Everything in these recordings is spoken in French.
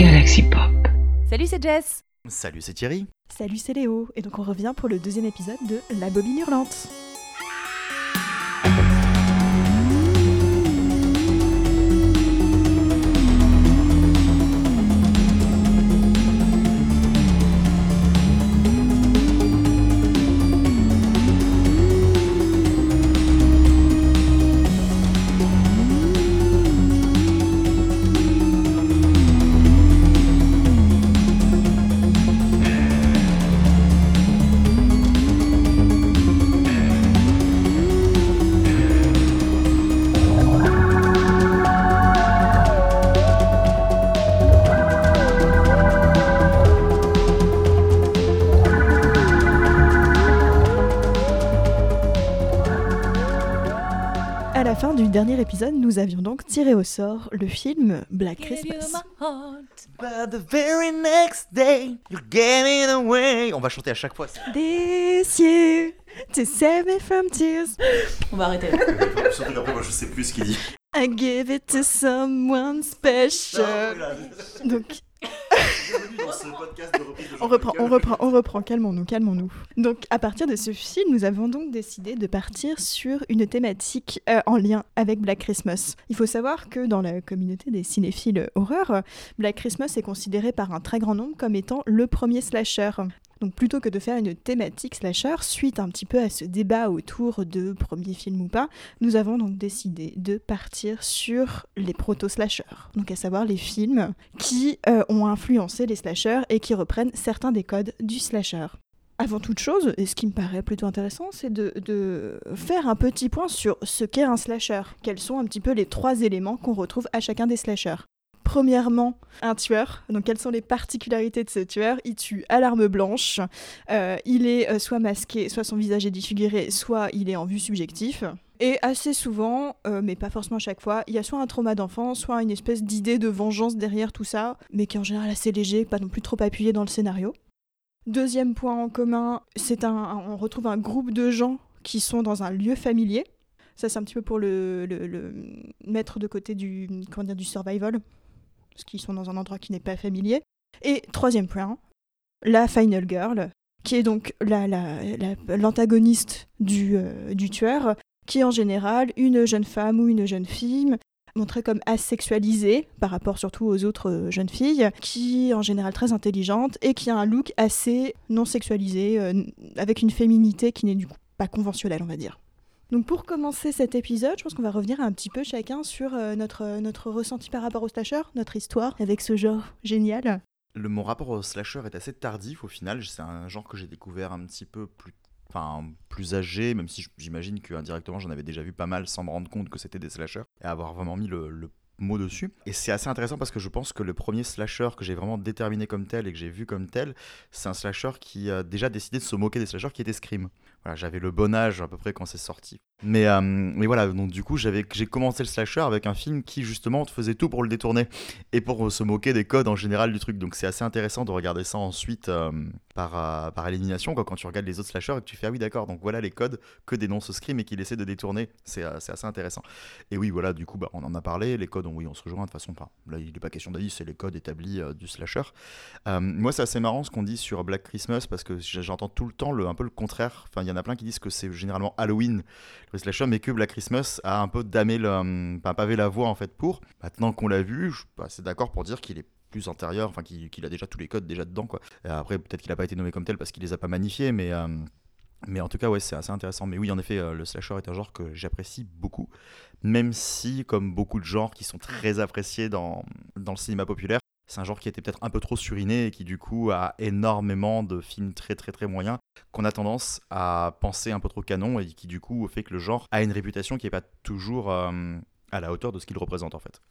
Galaxy Pop. Salut, c'est Jess. Salut, c'est Thierry. Salut, c'est Léo. Et donc on revient pour le deuxième épisode de La Bobine Hurlante. Donc tiré au sort le film Black Christmas. But the very next day, you're getting away. On va chanter à chaque fois. ça. This year, to save me from tears, On va arrêter là. Surtout qu'après, moi, je sais plus ce qu'il dit. I give it to someone special. Donc, on reprend, on reprend, on reprend. Calmons-nous, calmons-nous. Donc, à partir de ce film, nous avons donc décidé de partir sur une thématique euh, en lien avec Black Christmas. Il faut savoir que dans la communauté des cinéphiles horreur, Black Christmas est considéré par un très grand nombre comme étant le premier slasher. Donc plutôt que de faire une thématique slasher, suite un petit peu à ce débat autour de premier film ou pas, nous avons donc décidé de partir sur les proto-slashers. Donc à savoir les films qui euh, ont influencé les slashers et qui reprennent certains des codes du slasher. Avant toute chose, et ce qui me paraît plutôt intéressant, c'est de, de faire un petit point sur ce qu'est un slasher. Quels sont un petit peu les trois éléments qu'on retrouve à chacun des slashers. Premièrement, un tueur. Donc, quelles sont les particularités de ce tueur? Il tue à l'arme blanche. Euh, il est euh, soit masqué, soit son visage est défiguré, soit il est en vue subjectif. Et assez souvent, euh, mais pas forcément chaque fois, il y a soit un trauma d'enfant, soit une espèce d'idée de vengeance derrière tout ça, mais qui est en général assez léger, pas non plus trop appuyé dans le scénario. Deuxième point en commun, c'est un, on retrouve un groupe de gens qui sont dans un lieu familier. Ça, c'est un petit peu pour le, le- le mettre de côté du, comment dire, du survival, parce qu'ils sont dans un endroit qui n'est pas familier. Et troisième point, la Final Girl, qui est donc la- la- l'antagoniste du, euh, du tueur, qui est en général une jeune femme ou une jeune fille montrée comme asexualisée par rapport surtout aux autres euh, jeunes filles, qui est en général très intelligente et qui a un look assez non sexualisé, euh, avec une féminité qui n'est du coup pas conventionnelle, on va dire. Donc pour commencer cet épisode, je pense qu'on va revenir un petit peu chacun sur euh, notre, notre ressenti par rapport au slasher, notre histoire avec ce genre génial. Le, mon rapport au slasher est assez tardif au final. C'est un genre que j'ai découvert un petit peu plus, plus âgé, même si j'imagine que indirectement j'en avais déjà vu pas mal sans me rendre compte que c'était des slashers et avoir vraiment mis le, le mot dessus. Et c'est assez intéressant parce que je pense que le premier slasher que j'ai vraiment déterminé comme tel et que j'ai vu comme tel, c'est un slasher qui a déjà décidé de se moquer des slashers qui était Scream. Voilà, j'avais le bon âge à peu près quand c'est sorti. Mais, euh, mais voilà, donc du coup, j'ai commencé le slasher avec un film qui justement faisait tout pour le détourner et pour se moquer des codes en général du truc. Donc c'est assez intéressant de regarder ça ensuite euh, par, euh, par élimination quoi, quand tu regardes les autres slashers et que tu fais ah oui d'accord, donc voilà les codes que dénonce Scream et qu'il essaie de détourner. C'est, c'est assez intéressant. Et oui, voilà, du coup, bah, on en a parlé, les codes, oui, on se rejoint de toute façon. Enfin, là, il n'est pas question d'avis, c'est les codes établis du slasher. Moi, c'est assez marrant ce qu'on dit sur Black Christmas parce que j'entends tout le temps le, un peu le contraire. Enfin, y en a plein qui disent que c'est généralement Halloween, le slasher, mais que Black Christmas a un peu damé le, euh, enfin, pavé la voie en fait pour. Maintenant qu'on l'a vu, je suis assez d'accord pour dire qu'il est plus antérieur, enfin qu'il a déjà tous les codes déjà dedans quoi. Et après peut-être qu'il a pas été nommé comme tel parce qu'il les a pas magnifiés, mais euh, mais en tout cas ouais c'est assez intéressant. Mais oui en effet euh, le slasher est un genre que j'apprécie beaucoup, même si comme beaucoup de genres qui sont très appréciés dans dans le cinéma populaire, c'est un genre qui était peut-être un peu trop suriné et qui du coup a énormément de films très très très moyens qu'on a tendance à penser un peu trop canon et qui du coup fait que le genre a une réputation qui est pas toujours euh, à la hauteur de ce qu'il représente en fait.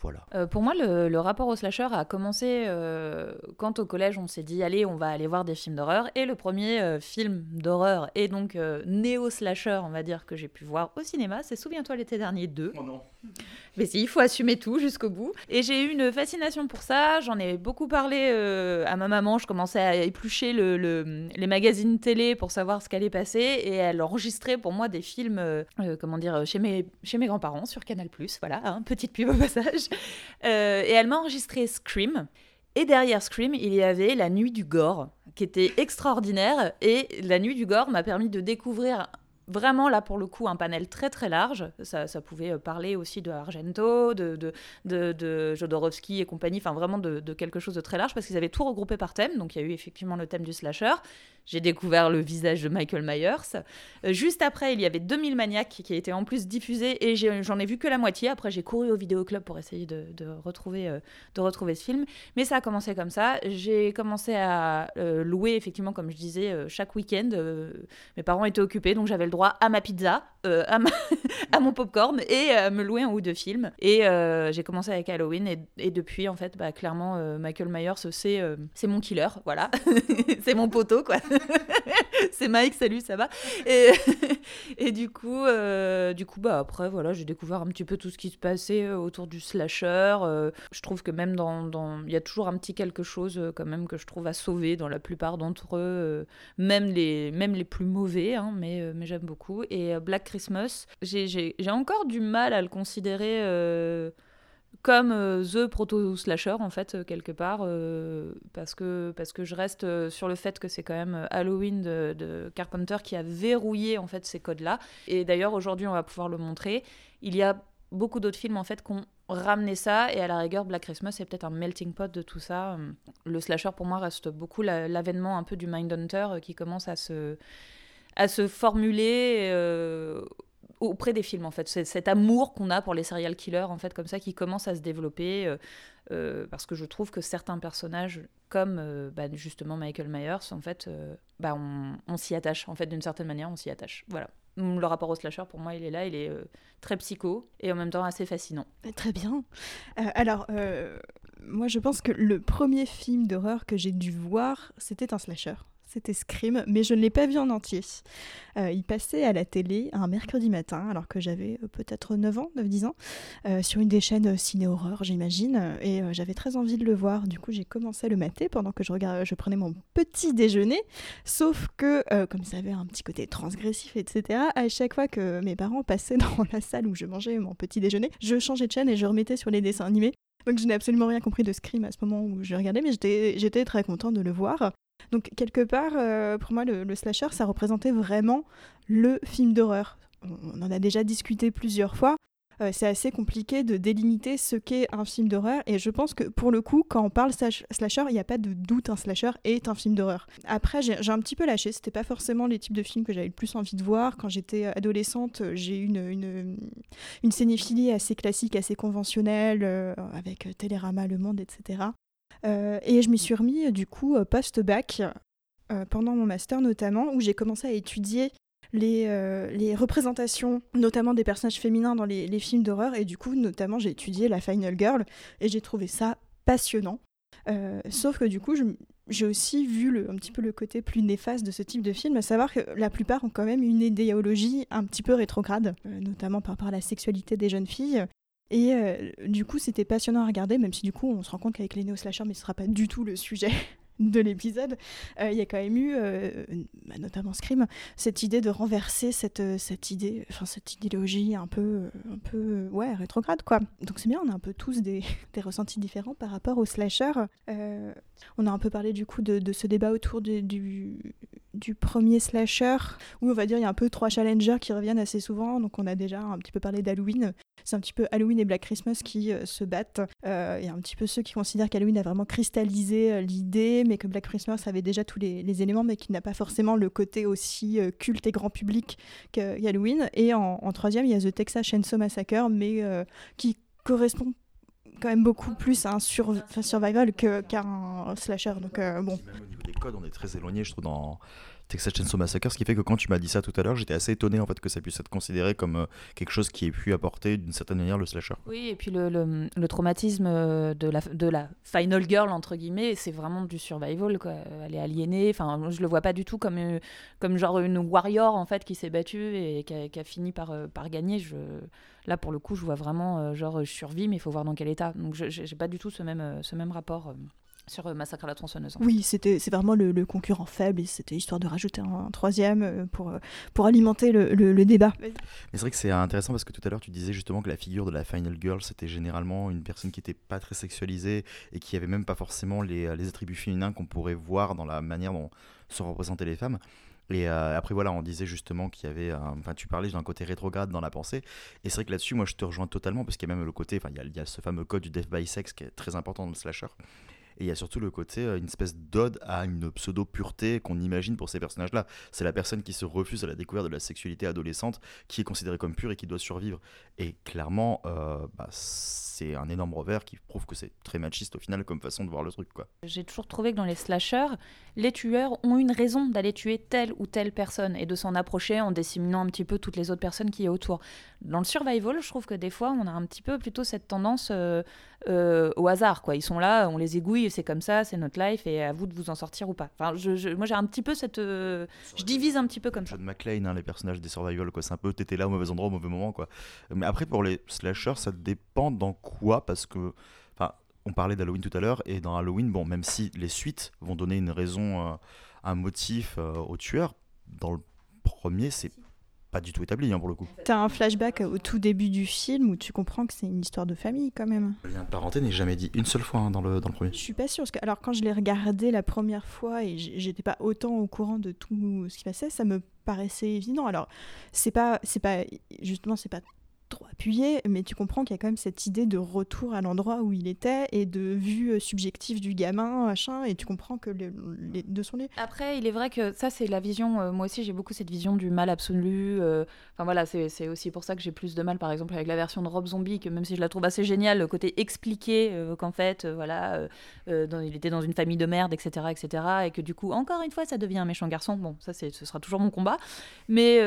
Voilà. Euh, pour moi, le, le rapport au slasher a commencé euh, quand au collège on s'est dit allez, on va aller voir des films d'horreur. Et le premier euh, film d'horreur et donc euh, néo-slasher, on va dire, que j'ai pu voir au cinéma, c'est Souviens-toi l'été dernier 2. Oh non. Mais si, il faut assumer tout jusqu'au bout. Et j'ai eu une fascination pour ça. J'en ai beaucoup parlé euh, à ma maman. Je commençais à éplucher le, les magazines télé pour savoir ce qu'allait passer. Et elle enregistrait pour moi des films, euh, euh, comment dire, chez mes, chez mes grands-parents sur Canal+. Voilà, hein, petite pub au passage. et elle m'a enregistré Scream. Et derrière Scream, il y avait La Nuit du Gore, qui était extraordinaire. Et La Nuit du Gore m'a permis de découvrir vraiment là pour le coup un panel très très large. Ça, ça pouvait euh, parler aussi de Argento, de, de, de, Jodorowsky et compagnie, enfin vraiment de, de, quelque chose de très large parce qu'ils avaient tout regroupé par thème. Donc il y a eu effectivement le thème du slasher, j'ai découvert le visage de Michael Myers. Euh, juste après, il y avait 2000 Maniacs qui été en plus diffusé et j'en ai, vu que la moitié. Après, j'ai couru au vidéoclub pour essayer de, retrouver, euh, de retrouver ce film. Mais ça a commencé comme ça. J'ai commencé à euh, louer, effectivement, comme je disais, chaque week-end. mes parents étaient occupés, donc j'avais le droit à ma pizza, à, à, mon popcorn et à me louer un ou deux films. Et j'ai commencé avec Halloween et, depuis, en fait, bah, clairement, Michael Myers, c'est mon killer. Voilà, c'est mon poteau, quoi. c'est Mike, salut, ça va? Et, du coup, euh, du coup bah, après, voilà, j'ai découvert un petit peu tout ce qui se passait euh, autour du slasher. Euh, je trouve que même dans... Il y a toujours un petit quelque chose quand même que je trouve à sauver dans la plupart d'entre eux, même, les, même les plus mauvais, hein, mais, mais j'aime beaucoup. Et Black Christmas, j'ai encore du mal à le considérer comme euh, The Proto Slasher en fait euh, quelque part euh, parce que parce que je reste sur le fait que c'est quand même Halloween de, Carpenter qui a verrouillé en fait ces codes là et d'ailleurs aujourd'hui on va pouvoir le montrer. Il y a beaucoup d'autres films en fait qui ont ramené ça. Et à la rigueur Black Christmas c'est peut-être un melting pot de tout ça. Le slasher pour moi reste beaucoup l'avènement un peu du Mindhunter qui commence à se à se formuler auprès des films en fait. C'est cet amour qu'on a pour les serial killers en fait comme ça qui commence à se développer euh, euh, parce que je trouve que certains personnages comme euh, bah, justement Michael Myers en fait bah, on, s'y attache en fait d'une certaine manière on s'y attache. Voilà. Le rapport au slasher pour moi il est là il est très psycho et en même temps assez fascinant. Très bien. Alors moi je pense que le premier film d'horreur que j'ai dû voir c'était un slasher c'était Scream, mais je ne l'ai pas vu en entier. Euh, il passait à la télé un mercredi matin, alors que j'avais euh, peut-être 9 ans, 9-10 ans, euh, sur une des chaînes ciné-horreur, j'imagine, et j'avais très envie de le voir. Du coup, j'ai commencé à le mater pendant que je, regardais, je prenais mon petit déjeuner, sauf que, comme ça avait un petit côté transgressif, etc., à chaque fois que mes parents passaient dans la salle où je mangeais mon petit déjeuner, je changeais de chaîne et je remettais sur les dessins animés. Donc je n'ai absolument rien compris de Scream à ce moment où je regardais, mais j'étais très contente de le voir. Donc quelque part, euh, pour moi, le, slasher, ça représentait vraiment le film d'horreur. On, en a déjà discuté plusieurs fois. Euh, c'est assez compliqué de délimiter ce qu'est un film d'horreur. Et je pense que pour le coup quand on parle slasher il n'y a pas de doute un slasher est un film d'horreur. Après j'ai un petit peu lâché. C'était pas forcément les types de films que j'avais le plus envie de voir. Quand j'étais adolescente j'ai eu une, une, cinéphilie assez classique assez conventionnelle euh, avec Télérama Le Monde etc euh, et je m'y suis remis du coup euh, post-bac, euh, pendant mon master notamment, où j'ai commencé à étudier les, les, représentations, notamment des personnages féminins dans les, films d'horreur. Et du coup, notamment, j'ai étudié la Final Girl et j'ai trouvé ça passionnant. sauf que du coup, j'ai aussi vu le, un petit peu le côté plus néfaste de ce type de film, à savoir que la plupart ont quand même une idéologie un petit peu rétrograde, notamment par rapport à la sexualité des jeunes filles. Et euh, du coup, c'était passionnant à regarder, même si du coup, on se rend compte qu'avec les néo-slashers, mais ce sera pas du tout le sujet de l'épisode, euh, il y a quand même eu, euh, bah, notamment Scream, cette idée de renverser cette, cette idée, enfin cette idéologie un peu, un peu, ouais, rétrograde quoi. Donc c'est bien, on a un peu tous des, des ressentis différents par rapport au slasher. on a un peu parlé du coup de, de ce débat autour du, du premier slasher, où on va dire il y a un peu trois challengers qui reviennent assez souvent. Donc on a déjà un petit peu parlé d'Halloween. C'est un petit peu Halloween et Black Christmas qui euh, se battent. Euh, il y a un petit peu ceux qui considèrent qu'Halloween a vraiment cristallisé euh, mais que Black Christmas avait déjà tous les, éléments, mais qui n'a pas forcément le côté aussi culte et grand public qu'Halloween. Et en, troisième, il y a The Texas Chainsaw Massacre, mais qui correspond quand même beaucoup plus à un survival qu'à un slasher. Donc, bon. Même au niveau des codes, on est très éloigné, je trouve, dans Texas Chainsaw Massacre, ce qui fait que quand tu m'as dit ça tout à l'heure, j'étais assez étonné en fait que ça puisse être considéré comme euh, quelque chose qui ait pu apporter d'une certaine manière le slasher. Oui, et puis le, traumatisme euh, de la, de la final girl entre guillemets, c'est vraiment du survival quoi. Elle est aliénée, enfin je le vois pas du tout comme euh, comme genre une warrior en fait qui s'est battue et qui a, fini par gagner. Là, pour le coup, je vois vraiment, genre, je survis, mais il faut voir dans quel état. Donc, je j'ai pas du tout ce même rapport sur euh, Massacre à la tronçonneuse. Oui, c'était c'est vraiment le, concurrent faible et c'était histoire de rajouter un, troisième euh, pour, euh, pour alimenter le, le, débat. Mais c'est vrai que c'est intéressant parce que tout à l'heure tu disais justement que la figure de la final girl c'était généralement une personne qui n'était pas très sexualisée et qui avait même pas forcément les, les attributs féminins qu'on pourrait voir dans la manière dont sont représentées les femmes. Et après, voilà, on disait justement qu'il y avait. Enfin, tu parlais d'un côté rétrograde dans la pensée. Et c'est vrai que là-dessus, moi, je te rejoins totalement parce qu'il y a même le côté. Enfin, il y, il y, a ce fameux code du death by sex qui est très important dans le slasher. Et il y a surtout le côté, euh, une espèce d'ode à une pseudo-pureté qu'on imagine pour ces personnages-là. C'est la personne qui se refuse à la découverte de la sexualité adolescente, qui est considérée comme pure et qui doit survivre. Et clairement, euh, bah, c'est un énorme revers qui prouve que c'est très machiste au final comme façon de voir le truc. J'ai toujours trouvé que dans les slashers, les tueurs ont une raison d'aller tuer telle ou telle personne et de s'en approcher en disséminant un petit peu toutes les autres personnes qui y autour. Dans le survival, je trouve que des fois, on a un petit peu plutôt cette tendance euh, au hasard. Ils sont là, on les égouille, c'est comme ça, c'est notre life et à vous de vous en sortir ou pas. Enfin, je, moi, j'ai un petit peu cette. Euh, je divise un petit peu comme ça. John McClane, hein, les personnages des survival, quoi. C'est un peu t'étais là au mauvais endroit au mauvais moment, quoi. Mais après, pour les slashers, ça dépend dans quoi parce que. Enfin, on parlait d'Halloween tout à l'heure, et dans Halloween, bon, même si les suites vont donner une raison, euh, un motif euh, au tueur, dans le premier, c'est pas du tout établi hein, pour le coup. T'as un flashback au tout début du film où tu comprends que c'est une histoire de famille quand même. Le lien de parenté n'est jamais dit une seule fois hein, dans, le, dans le premier. Je suis pas sûre. Parce que, alors quand je l'ai regardé la première fois et j'étais pas autant au courant de tout ce qui passait, ça me paraissait évident. Alors c'est pas, c'est pas, justement, c'est pas appuyé, mais tu comprends qu'il y a quand même cette idée de retour à l'endroit où il était et de vue euh, subjective du gamin, machin, et tu comprends que les deux sont liés. Après, il est vrai que ça, c'est la vision, euh, moi aussi j'ai beaucoup cette vision du mal absolu. Euh, enfin voilà, c'est aussi pour ça que j'ai plus de mal, par exemple, avec la version de Rob Zombie, que même si je la trouve assez géniale, le côté expliqué qu'en fait, voilà, il était dans une famille de merde, etc., etc., et que du coup, encore une fois, ça devient un méchant garçon. Bon, ça, ce sera toujours mon combat. Mais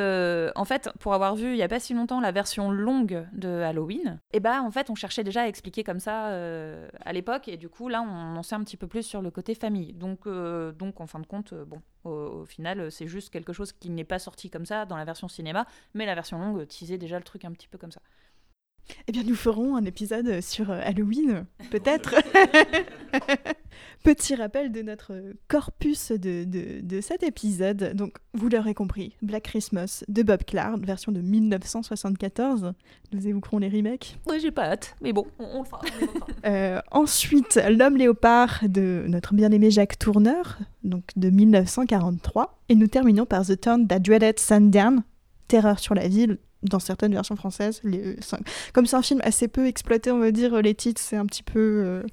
en fait, pour avoir vu il n'y a pas si longtemps la version longue de Halloween, et bah en fait on cherchait déjà à expliquer comme ça euh, à l'époque et du coup là on en sait un petit peu plus sur le côté famille. Donc, euh, donc en fin de compte, euh, bon, au, final c'est juste quelque chose qui n'est pas sorti comme ça dans la version cinéma, mais la version longue teasait déjà le truc un petit peu comme ça. Eh bien, nous ferons un épisode sur Halloween, peut-être. Petit rappel de notre corpus de, de, cet épisode. Donc, vous l'aurez compris, Black Christmas de Bob Clark, version de 1974. Nous évoquerons les remakes. Ouais, j'ai pas hâte, mais bon, on, le fera. Euh, ensuite, L'homme léopard de notre bien-aimé Jacques Tourneur, donc de 1943. Et nous terminons par The Town That Dreaded Sundown, Terreur sur la ville, dans certaines versions françaises. Les, comme c'est un film assez peu exploité, on va dire, les titres, c'est un petit peu. Euh,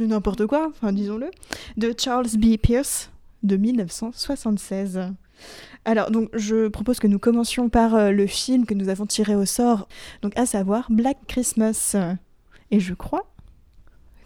n'importe quoi, enfin disons-le, de Charles B. Pierce de 1976. Alors, donc, je propose que nous commencions par euh, le film que nous avons tiré au sort, donc à savoir Black Christmas. Et je crois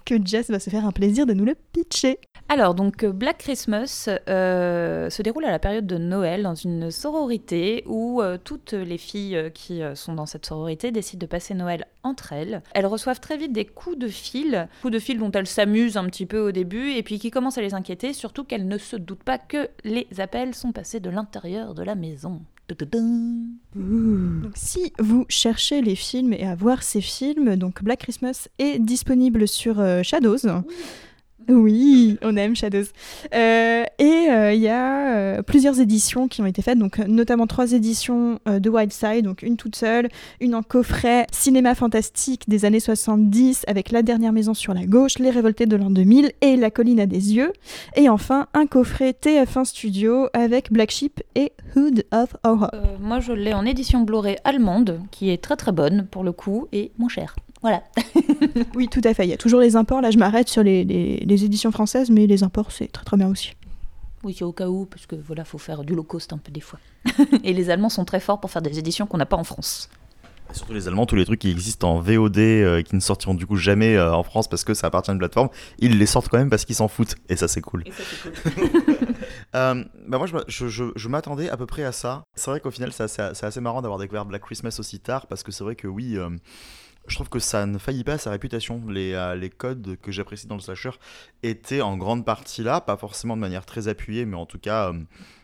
que Jess va se faire un plaisir de nous le pitcher. Alors, donc, euh, Black Christmas euh, se déroule à la période de Noël dans une sororité où euh, toutes les filles qui sont dans cette sororité décident de passer Noël entre elles. Elles reçoivent très vite des coups de fil, coups de fil dont elles s'amusent un petit peu au début et puis qui commencent à les inquiéter, surtout qu'elles ne se doutent pas que les appels sont passés de l'intérieur de la maison. Donc, si vous cherchez les films et à voir ces films, donc Black Christmas est disponible sur Shadows. Oui, on aime Shadows. Euh, et euh, il y a euh, plusieurs éditions qui ont été faites, donc notamment trois éditions de Wild Side, donc une toute seule, une en coffret cinéma fantastique des années 70 avec La dernière maison sur la gauche, Les révoltés de l'an 2000 et La colline à des yeux, et enfin un coffret TF1 Studio avec Black Sheep et Hood of Horror. moi je l'ai en édition Blu-ray allemande, qui est très très bonne pour le coup et moins chère. Voilà. oui, tout à fait. Il y a toujours les imports. Là, je m'arrête sur les, les, éditions françaises, mais les imports, c'est très très bien aussi. Oui, c'est au cas où, parce que voilà, faut faire du low cost un peu des fois. Et les Allemands sont très forts pour faire des éditions qu'on n'a pas en France. surtout les Allemands, tous les trucs qui existent en VOD, euh, qui ne sortiront du coup jamais euh, en France parce que ça appartient à une plateforme, ils les sortent quand même parce qu'ils s'en foutent. Et ça, c'est cool. Et ça, c'est cool. Euh, bah moi, je, je, je, m'attendais à peu près à ça. C'est vrai qu'au final, c'est assez, assez, marrant d'avoir découvert Black Christmas aussi tard parce que c'est vrai que oui je trouve que ça ne faillit pas à sa réputation. Les, euh, les codes que j'apprécie dans le slasher étaient en grande partie là, pas forcément de manière très appuyée, mais en tout cas, euh,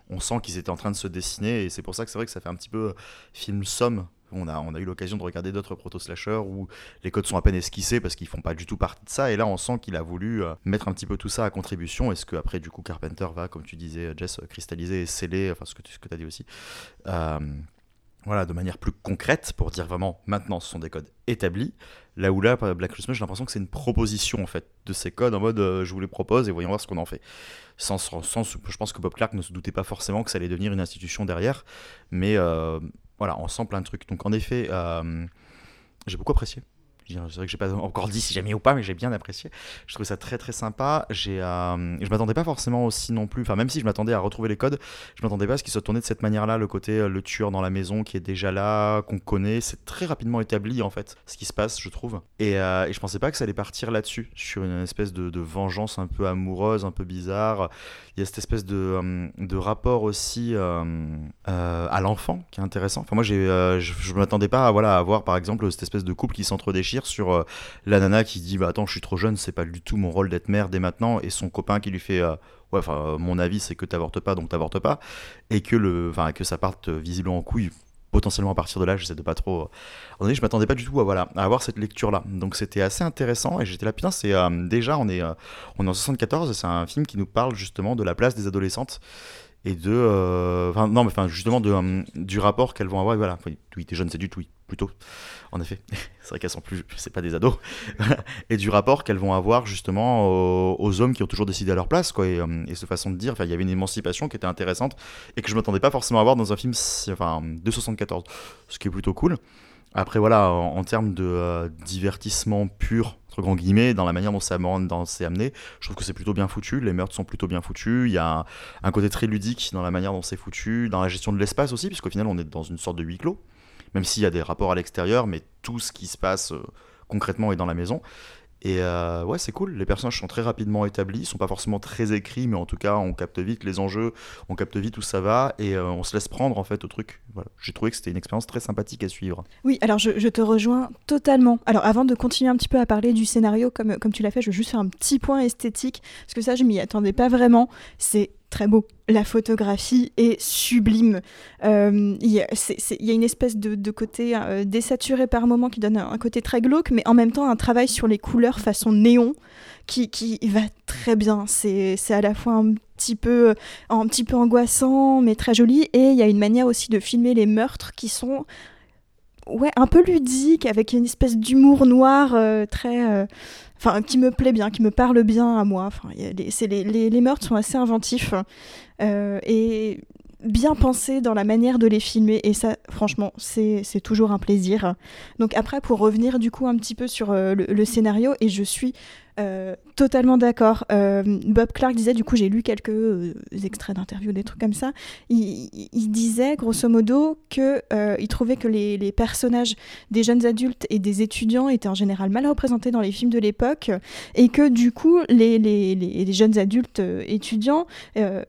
on sent qu'ils étaient en train de se dessiner, et c'est pour ça que c'est vrai que ça fait un petit peu film somme On a, on a eu l'occasion de regarder d'autres proto-slashers où les codes sont à peine esquissés parce qu'ils font pas du tout partie de ça. Et là, on sent qu'il a voulu euh, mettre un petit peu tout ça à contribution. Est-ce qu'après, du coup, Carpenter va, comme tu disais, Jess, cristalliser et sceller, enfin ce que tu ce que as dit aussi, euh, voilà, de manière plus concrète pour dire vraiment maintenant ce sont des codes établis. Là où là, Black Christmas, j'ai l'impression que c'est une proposition en fait de ces codes en mode euh, je vous les propose et voyons voir ce qu'on en fait. Sans, sans, je pense que Bob Clark ne se doutait pas forcément que ça allait devenir une institution derrière, mais euh, voilà, on sent plein de trucs. Donc en effet, euh, j'ai beaucoup apprécié. C'est vrai que j'ai pas encore dit si j'ai mis ou pas, mais j'ai bien apprécié. Je trouve ça très très sympa. J'ai, euh, je m'attendais pas forcément aussi non plus. Enfin, même si je m'attendais à retrouver les codes, je m'attendais pas à ce qu'il soit tourné de cette manière-là. Le côté euh, le tueur dans la maison qui est déjà là, qu'on connaît, c'est très rapidement établi en fait ce qui se passe, je trouve. Et, euh, et je pensais pas que ça allait partir là-dessus, sur une espèce de, vengeance un peu amoureuse, un peu bizarre. Il y a cette espèce de, euh, de rapport aussi à l'enfant qui est intéressant. Enfin, moi, j'ai, je, je m'attendais pas à voilà à avoir par exemple cette espèce de couple qui s'entre-déchire sur euh, la nana qui dit bah attends je suis trop jeune c'est pas du tout mon rôle d'être mère dès maintenant et son copain qui lui fait euh, ouais enfin euh, mon avis c'est que t'avortes pas donc t'avortes pas et que le enfin que ça parte visiblement en couille potentiellement à partir de là j'essaie de pas trop je m'attendais pas du tout à voilà à avoir cette lecture là donc c'était assez intéressant et j'étais là putain c'est déjà on est on est en 74 c'est un film qui nous parle justement de la place des adolescentes et de enfin non mais enfin justement de du rapport qu'elles vont avoir et voilà. Oui t'es jeune c'est du tout plutôt en effet. C'est vrai qu'elles sont plus, c'est pas des ados. et du rapport qu'elles vont avoir justement aux, hommes qui ont toujours décidé à leur place, quoi. Et, euh, cette façon de dire, il y avait une émancipation qui était intéressante et que je m'attendais pas forcément à voir dans un film, enfin, de 74, ce qui est plutôt cool. Après, voilà, en, termes de euh, divertissement pur, entre grands guillemets, dans la manière dont c'est amené, je trouve que c'est plutôt bien foutu. Les meurtres sont plutôt bien foutus. Il y a un, un côté très ludique dans la manière dont c'est foutu, dans la gestion de l'espace aussi, puisqu'au final, on est dans une sorte de huis clos même s'il y a des rapports à l'extérieur, mais tout ce qui se passe euh, concrètement est dans la maison. Et euh, ouais, c'est cool. Les personnages sont très rapidement établis, ils sont pas forcément très écrits, mais en tout cas, on capte vite les enjeux, on capte vite où ça va, et euh, on se laisse prendre en fait au truc. Voilà. J'ai trouvé que c'était une expérience très sympathique à suivre. Oui, alors je, te rejoins totalement. Alors avant de continuer un petit peu à parler du scénario, comme, comme tu l'as fait, je veux juste faire un petit point esthétique, parce que ça, je m'y attendais pas vraiment. C'est très beau. La photographie est sublime. Euh, il y, a une espèce de, côté euh, désaturé par moment qui donne un, côté très glauque, mais en même temps un travail sur les couleurs façon néon qui, qui va très bien. C'est à la fois un petit, peu, un petit peu angoissant, mais très joli. Et il y a une manière aussi de filmer les meurtres qui sont ouais, un peu ludiques, avec une espèce d'humour noir euh, très enfin qui me plaît bien, qui me parle bien à moi. Enfin, les, les, les, meurtres sont assez inventifs euh, et bien pensés dans la manière de les filmer et ça franchement c'est toujours un plaisir donc après pour revenir du coup un petit peu sur euh, le, scénario et je suis euh, totalement d'accord. Euh, Bob Clark disait, du coup, j'ai lu quelques euh, extraits d'interviews, des trucs comme ça. Il, disait, grosso modo, que il trouvait que les, personnages des jeunes adultes et des étudiants étaient en général mal représentés dans les films de l'époque, et que du coup, les, les, jeunes adultes étudiants,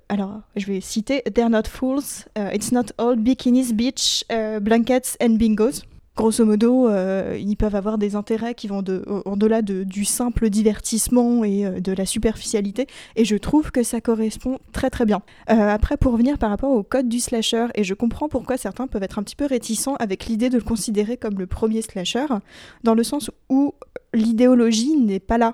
alors je vais citer, They're not fools, it's not all bikinis, beach, blankets and bingos grosso modo, euh, ils peuvent avoir des intérêts qui vont de, au-delà de, du simple divertissement et euh, de la superficialité, et je trouve que ça correspond très très bien. Euh, après, pour revenir par rapport au code du slasher, et je comprends pourquoi certains peuvent être un petit peu réticents avec l'idée de le considérer comme le premier slasher, dans le sens où l'idéologie n'est pas là,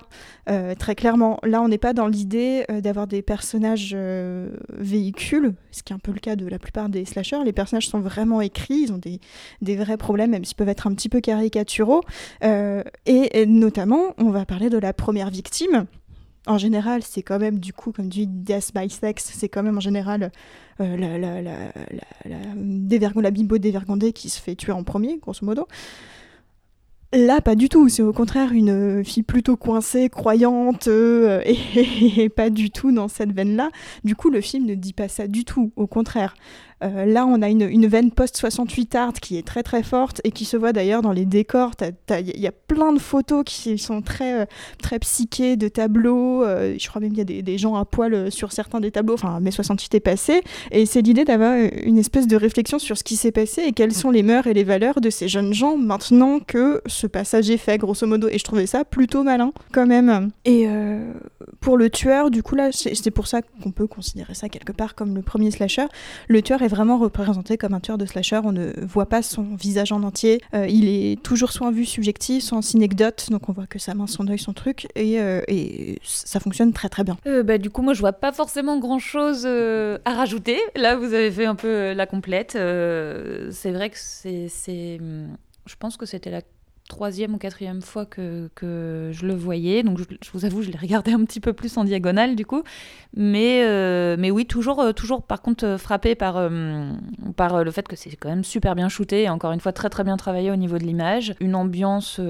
euh, très clairement. Là, on n'est pas dans l'idée euh, d'avoir des personnages euh, véhicules, ce qui est un peu le cas de la plupart des slashers. Les personnages sont vraiment écrits, ils ont des, vrais problèmes, même s'ils peuvent être un petit peu caricaturaux. Et, notamment, on va parler de la première victime. En général, c'est quand même, du coup, comme dit Death by Sex, c'est quand même en général la, la, la, la bimbo dévergondée qui se fait tuer en premier, grosso modo. Là, pas du tout. C'est au contraire une fille plutôt coincée, croyante, euh, et, pas du tout dans cette veine-là. Du coup, le film ne dit pas ça du tout. Au contraire, euh, là, on a une, une veine post-68 art qui est très très forte et qui se voit d'ailleurs dans les décors. Il y a plein de photos qui sont très, euh, très psychées, de tableaux. Euh, je crois même qu'il y a des, des, gens à poil sur certains des tableaux. Enfin, mai 68 est passé. Et c'est l'idée d'avoir une espèce de réflexion sur ce qui s'est passé et quelles sont les mœurs et les valeurs de ces jeunes gens maintenant que ce passage est fait, grosso modo. Et je trouvais ça plutôt malin, quand même. Et pour le tueur, du coup, là, c'est pour ça qu'on peut considérer ça quelque part comme le premier slasher. Le tueur est vraiment représenté comme un tueur de slasher. On ne voit pas son visage en entier. Euh, il est toujours soit en vue subjective, soit en synecdote, donc on voit que sa main, son œil, son truc, et, euh, ça fonctionne très très bien. Euh, bah, du coup, moi, je vois pas forcément grand-chose euh, à rajouter. Là, vous avez fait un peu la complète. C'est vrai que c'est... c'est, hum, Je pense que c'était la troisième ou quatrième fois que, que je le voyais. Donc, je, vous avoue, je l'ai regardé un petit peu plus en diagonale, du coup. Mais, euh, mais oui, toujours, euh, toujours par contre, euh, frappé par, par le fait que c'est quand même super bien shooté. Et encore une fois, très très bien travaillé au niveau de l'image. Une ambiance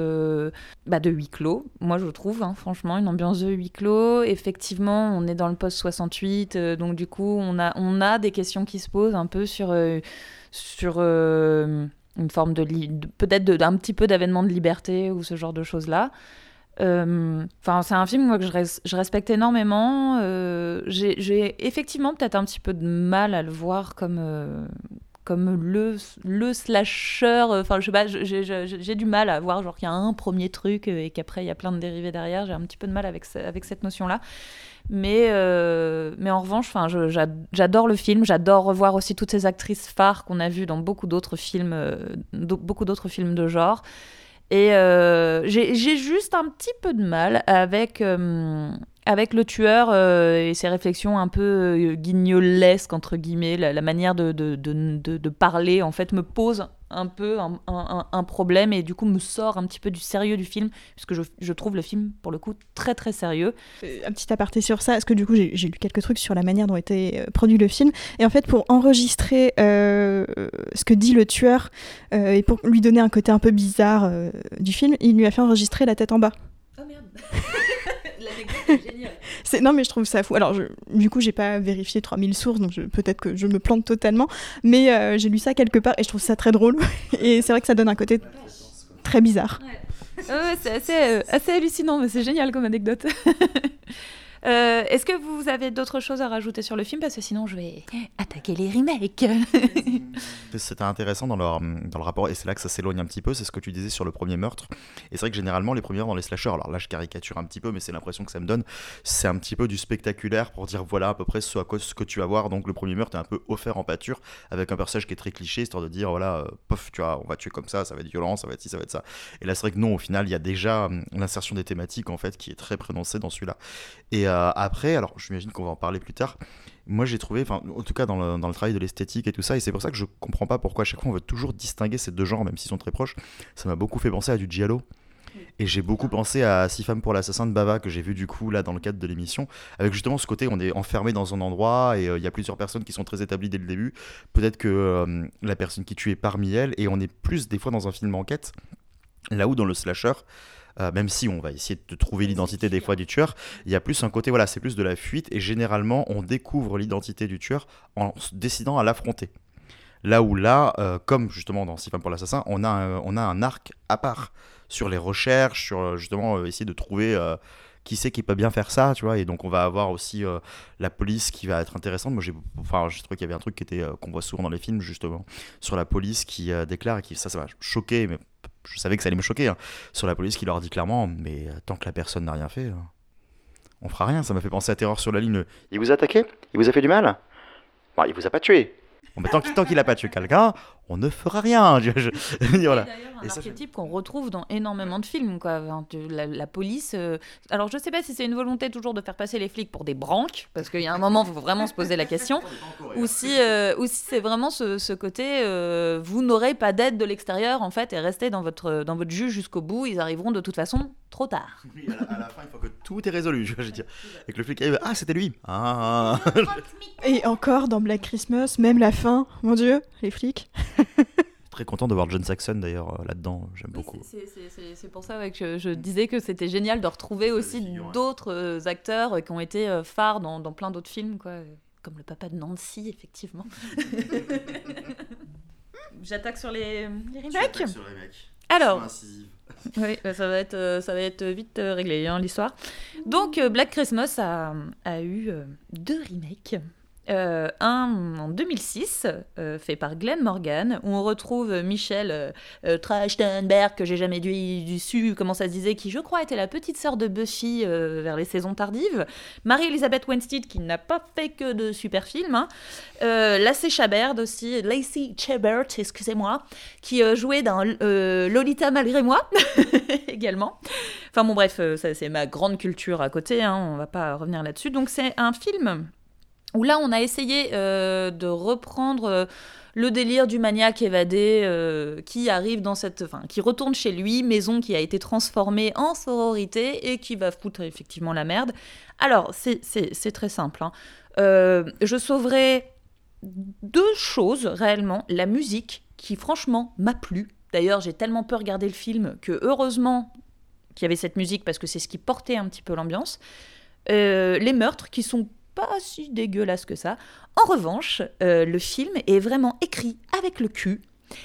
bah, de huis clos, moi je trouve, hein, franchement, une ambiance de huis clos. Effectivement, on est dans le post-68, euh, donc du coup, on a, on a des questions qui se posent un peu sur, sur une forme de, peut-être d'un petit peu d'avènement de liberté ou ce genre de choses-là. Euh, Enfin, c'est un film que je, res- je respecte énormément. Euh, J'ai effectivement peut-être un petit peu de mal à le voir comme, euh, comme le, le slasher. Enfin, je sais pas, j'ai- du mal à voir genre qu'il y a un premier truc et qu'après il y a plein de dérivés derrière. J'ai un petit peu de mal avec, avec cette notion-là. Mais, euh, mais en revanche, j'adore le film. J'adore revoir aussi toutes ces actrices phares qu'on a vues dans beaucoup d'autres films, euh, beaucoup d'autres films de genre. Et euh, j'ai juste un petit peu de mal avec, avec le tueur et ses réflexions un peu guignolesques, entre guillemets. La, manière de, de- de parler, en fait, me pose un peu un, un- un problème et du coup me sort un petit peu du sérieux du film, puisque je, je trouve le film, pour le coup, très très sérieux. Euh, Un petit aparté sur ça, parce que du coup j'ai j'ai lu quelques trucs sur la manière dont était euh, produit le film. Et en fait, pour enregistrer euh, ce que dit le tueur euh, et pour lui donner un côté un peu bizarre euh, du film, il lui a fait enregistrer la tête en bas. Oh merde C'est- Non, mais je trouve ça fou. Alors, je- du coup, j'ai pas vérifié 3000 sources, donc peut-être que je me plante totalement. Mais euh, j'ai lu ça quelque part et je trouve ça très drôle. et c'est vrai que ça donne un côté très bizarre. Ouais, c'est assez, euh, assez hallucinant, mais c'est génial comme anecdote. Euh, Est-ce que vous avez d'autres choses à rajouter sur le film? Parce que sinon, je vais attaquer les remakes. C'était intéressant dans, leur, dans le rapport, et c'est là que ça s'éloigne un petit peu, c'est ce que tu disais sur le premier meurtre. Et c'est vrai que généralement, les premiers dans les slashers, alors là je caricature un petit peu, mais c'est l'impression que ça me donne, c'est un petit peu du spectaculaire pour dire voilà à peu près ce, à quoi, ce que tu vas voir. Donc le premier meurtre est un peu offert en pâture, avec un personnage qui est très cliché, histoire de dire voilà, euh, pof, tu vois, on va tuer comme ça, ça va être violent, ça va être ci, ça va être ça. Et là c'est vrai que non, au final, il y a déjà hum, l'insertion des thématiques en fait qui est très prononcée dans celui-là. Et euh, après, alors j'imagine qu'on va en parler plus tard, moi j'ai trouvé, enfin en tout cas dans le, dans le travail de l'esthétique et tout ça, et c'est pour ça que je comprends pas pourquoi à chaque fois on veut toujours distinguer ces deux genres, même s'ils sont très proches. Ça m'a beaucoup fait penser à du giallo. Et j'ai beaucoup pensé à Six femmes pour l'assassin de Bava que j'ai vu du coup là dans le cadre de l'émission, avec justement ce côté on est enfermé dans un endroit et euh, il y a plusieurs personnes qui sont très établies dès le début. Peut-être que euh, la personne qui tue est parmi elles et on est plus des fois dans un film enquête, là où dans le slasher, euh, même si on va essayer de trouver l'identité des fois du tueur, il y a plus un côté, voilà, c'est plus de la fuite, et généralement, on découvre l'identité du tueur en se décidant à l'affronter. Là où là, euh, comme justement dans Six pour l'assassin, on, a un- on a un arc à part sur les recherches, sur euh, justement euh, essayer de trouver euh, qui c'est qui peut bien faire ça, tu vois, et donc on va avoir aussi euh, la police qui va être intéressante. Moi, j'ai enfin, j'ai trouvé qu'il y avait un truc qui était, euh, qu'on voit souvent dans les films, justement, sur la police qui euh, déclare, et qui, ça, ça m'a choqué, mais je savais que ça allait me choquer, hein, sur la police qui leur dit clairement, mais euh, tant que la personne n'a rien fait, euh, on fera rien. Ça m'a fait penser à Terreur sur la ligne. Il vous a attaqué? Il vous a fait du mal? Bon, il vous a pas tué. Bon, tant qu'il tant qu'il a pas tué quelqu'un, on ne fera rien. Je- je- voilà. C'est d'ailleurs un archétype qu'on retrouve dans énormément de films. Quoi. Enfin, tu- la, la police. euh, Alors, je sais pas si c'est une volonté toujours de faire passer les flics pour des branques, parce qu'il y a un moment, il faut vraiment se poser la question. Ou si, euh, ou si c'est vraiment ce, ce côté, euh, vous n'aurez pas d'aide de l'extérieur, en fait, et restez dans votre, dans votre jus jusqu'au bout. Ils arriveront de toute façon trop tard. Oui, à, la, à la fin, il faut que tout est résolu. Je veux dire. Et que le flic arrive, ah, c'était lui. Ah. Et encore dans Black Christmas, même la fin, mon dieu, les flics. Très content de voir John Saxon d'ailleurs euh, là-dedans. J'aime beaucoup. C'est- pour ça ouais, que je, je disais que c'était génial de retrouver aussi d'autres euh, acteurs euh, qui ont été euh, phares dans, dans plein d'autres films, quoi. comme le papa de Nancy, effectivement. J'attaque sur les, les remakes. Alors, oui, bah, ça va être, euh, ça va être vite euh, réglé hein, l'histoire. Donc, euh, Black Christmas a, a eu deux remakes. Euh, un en 2006, euh, fait par Glenn Morgan, où on retrouve Michelle euh, Trachtenberg, que j'ai jamais dû, su comment ça se disait, qui je crois était la petite sœur de Buffy vers les saisons tardives, Marie-Elisabeth Winstead, qui n'a pas fait que de super films, hein. Lacey Chabert aussi, Lacey Chabert, excusez-moi, qui jouait dans Lolita malgré moi, également. Enfin bon bref, ça c'est ma grande culture à côté, hein, on va pas revenir là-dessus. Donc c'est un film où là on a essayé euh, de reprendre euh, le délire du maniaque évadé euh, qui arrive dans cette, enfin, qui retourne chez lui, maison qui a été transformée en sororité et qui va foutre effectivement la merde. Alors c'est très simple. Hein. je sauverai deux choses réellement. La musique qui franchement m'a plu. D'ailleurs j'ai tellement peu regardé le film que heureusement qu'il y avait cette musique parce que c'est ce qui portait un petit peu l'ambiance. les meurtres qui sont pas si dégueulasse que ça. En revanche, euh, le film est vraiment écrit avec le cul.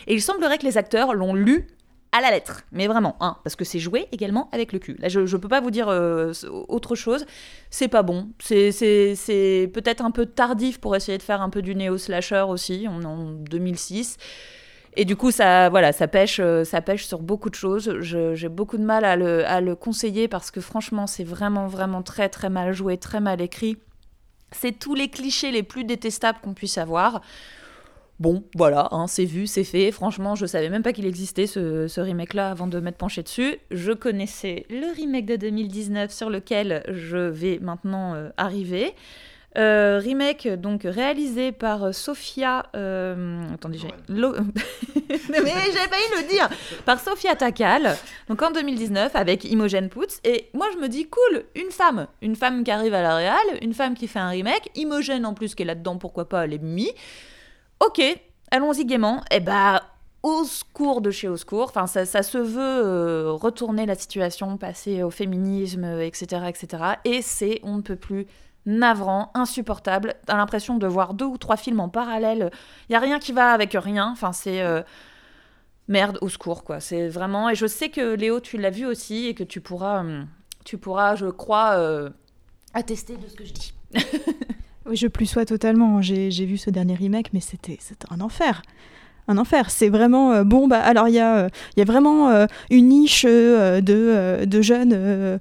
Et il semblerait que les acteurs l'ont lu à la lettre. Mais vraiment, hein, parce que c'est joué également avec le cul. Là, je ne peux pas vous dire euh, autre chose. C'est pas bon. C'est peut-être un peu tardif pour essayer de faire un peu du néo-slasher aussi. On est en 2006. Et du coup, ça, voilà, ça pêche, euh, ça pêche sur beaucoup de choses. J'ai beaucoup de mal à le, à le conseiller parce que franchement, c'est vraiment, vraiment très, très mal joué, très mal écrit. C'est tous les clichés les plus détestables qu'on puisse avoir. Bon, voilà, hein, c'est vu, c'est fait. Franchement, je savais même pas qu'il existait ce, remake-là avant de m'être penché dessus. Je connaissais le remake de 2019 sur lequel je vais maintenant euh, arriver. Euh, remake donc réalisé par Sophia. Euh, attendez, j'ai. mais j'avais pas eu le dire Par Sophia Takal, donc en 2019 avec Imogen Poots. Et moi je me dis, cool, une femme. Une femme qui arrive à la réal, une femme qui fait un remake. Imogen en plus qui est là-dedans, pourquoi pas, elle est mis. Ok, allons-y gaiement. Et eh bah. Au secours de chez au secours, enfin ça, ça se veut euh, retourner la situation, passer au féminisme, etc., etc. Et c'est on ne peut plus navrant, insupportable. T'as l'impression de voir deux ou trois films en parallèle. Il y a rien qui va avec rien. Enfin, c'est euh, merde au secours, quoi. C'est vraiment. Et je sais que Léo, tu l'as vu aussi et que tu pourras, hum, tu pourras, je crois, euh, attester de ce que je dis. oui, je plus sois totalement. J'ai vu ce dernier remake, mais c'était un enfer enfer. C'est vraiment euh, bon. Bah alors il y a, euh, y a vraiment euh, une niche de, de, jeunes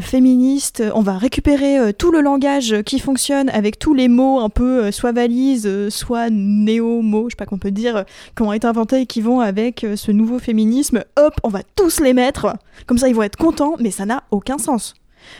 féministes. On va récupérer tout le langage qui fonctionne avec tous les mots un peu soit valises, soit néo-mots, je sais pas qu'on peut dire, qui ont été inventés et qui vont avec ce nouveau féminisme. Hop, on va tous les mettre. Comme ça, ils vont être contents, mais ça n'a aucun sens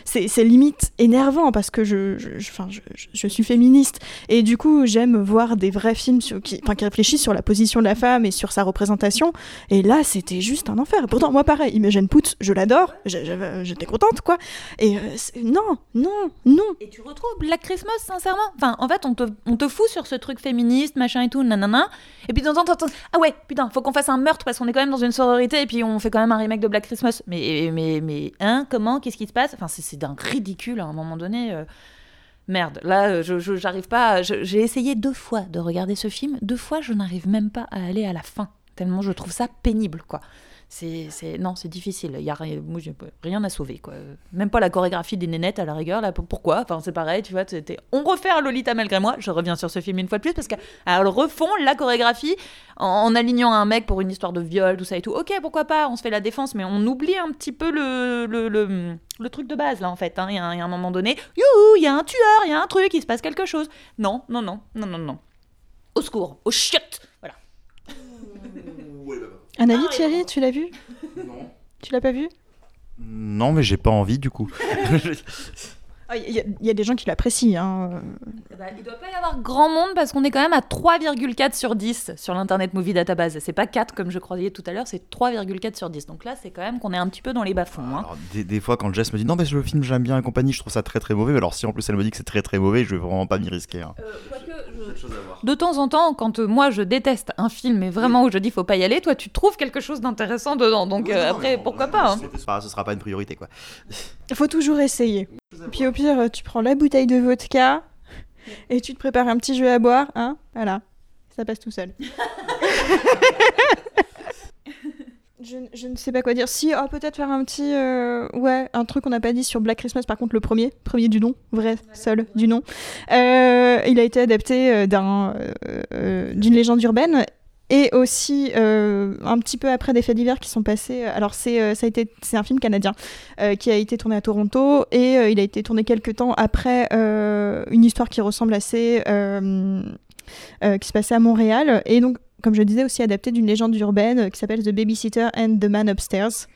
c'est limite énervant parce que je, je, suis féministe et du coup j'aime voir des vrais films qui, qui réfléchissent sur la position de la femme et sur sa représentation et là c'était juste un enfer. Pourtant moi pareil, Imogen Poots, je l'adore, j'étais contente quoi. Et euh, non, non, non. Et tu retrouves Black Christmas sincèrement Enfin en fait on te, on te fout sur ce truc féministe, machin et tout, nanana. Et puis de temps en temps, ah ouais, putain, faut qu'on fasse un meurtre parce qu'on est quand même dans une sororité et puis on fait quand même un remake de Black Christmas. Mais, mais, mais, hein, comment? Qu'est-ce qui se passe? Enfin c'est d'un ridicule à un moment donné. Euh. merde, là, euh, j'arrive pas. J'ai essayé deux fois de regarder ce film. Deux fois, je n'arrive même pas à aller à la fin. Tellement je trouve ça pénible, quoi c'est non c'est difficile. Il y a rien rien à sauver quoi. Même pas la chorégraphie des nénettes à la rigueur là pourquoi? Enfin c'est pareil tu vois on refait un Lolita malgré moi. Je reviens sur ce film une fois de plus parce qu'elles refont la chorégraphie en, alignant un mec pour une histoire de viol tout ça et tout. Ok pourquoi pas? On se fait la défense mais on oublie un petit peu le le, le, truc de base là en fait hein. il y, a un moment donné youhou il y a un tueur il y a un truc il se passe quelque chose. Non non non non non non. Au secours au voilà un avis, ah, Thierry, tu l'as vu? Non. Tu l'as pas vu? Non, mais j'ai pas envie du coup. Ah, il y, a des gens qui l'apprécient. Hein. Bah, il doit pas y avoir grand monde parce qu'on est quand même à 3,4 sur 10 sur l'Internet Movie Database. C'est pas 4 comme je croyais tout à l'heure, c'est 3,4 sur 10. Donc là, c'est quand même qu'on est un petit peu dans les bas-fonds. Hein. Des, fois, quand Jess me dit non, mais le film j'aime bien et compagnie, je trouve ça très très mauvais. Alors si en plus elle me dit que c'est très très mauvais, je vais vraiment pas m'y risquer. Hein. Euh, de temps en temps, quand euh, moi je déteste un film et vraiment où je dis faut pas y aller, toi tu trouves quelque chose d'intéressant dedans. Donc euh, après, pourquoi pas, pas Ce sera pas une priorité quoi. Il faut toujours essayer. Puis au pire, tu prends la bouteille de vodka et tu te prépares un petit jeu à boire, hein Voilà, ça passe tout seul. Je, je ne sais pas quoi dire. Si, oh, peut-être faire un petit. euh, ouais, un truc qu'on n'a pas dit sur Black Christmas, par contre, le premier, premier du nom, vrai, seul du nom. Euh, il a été adapté d'un, euh, d'une légende urbaine. Et aussi euh, un petit peu après des faits divers qui sont passés. Alors c'est euh, ça a été c'est un film canadien euh, qui a été tourné à Toronto et euh, il a été tourné quelques temps après euh, une histoire qui ressemble assez euh, euh, qui se passait à Montréal et donc comme je disais, aussi adapté d'une légende urbaine euh, qui s'appelle The Babysitter and the Man Upstairs,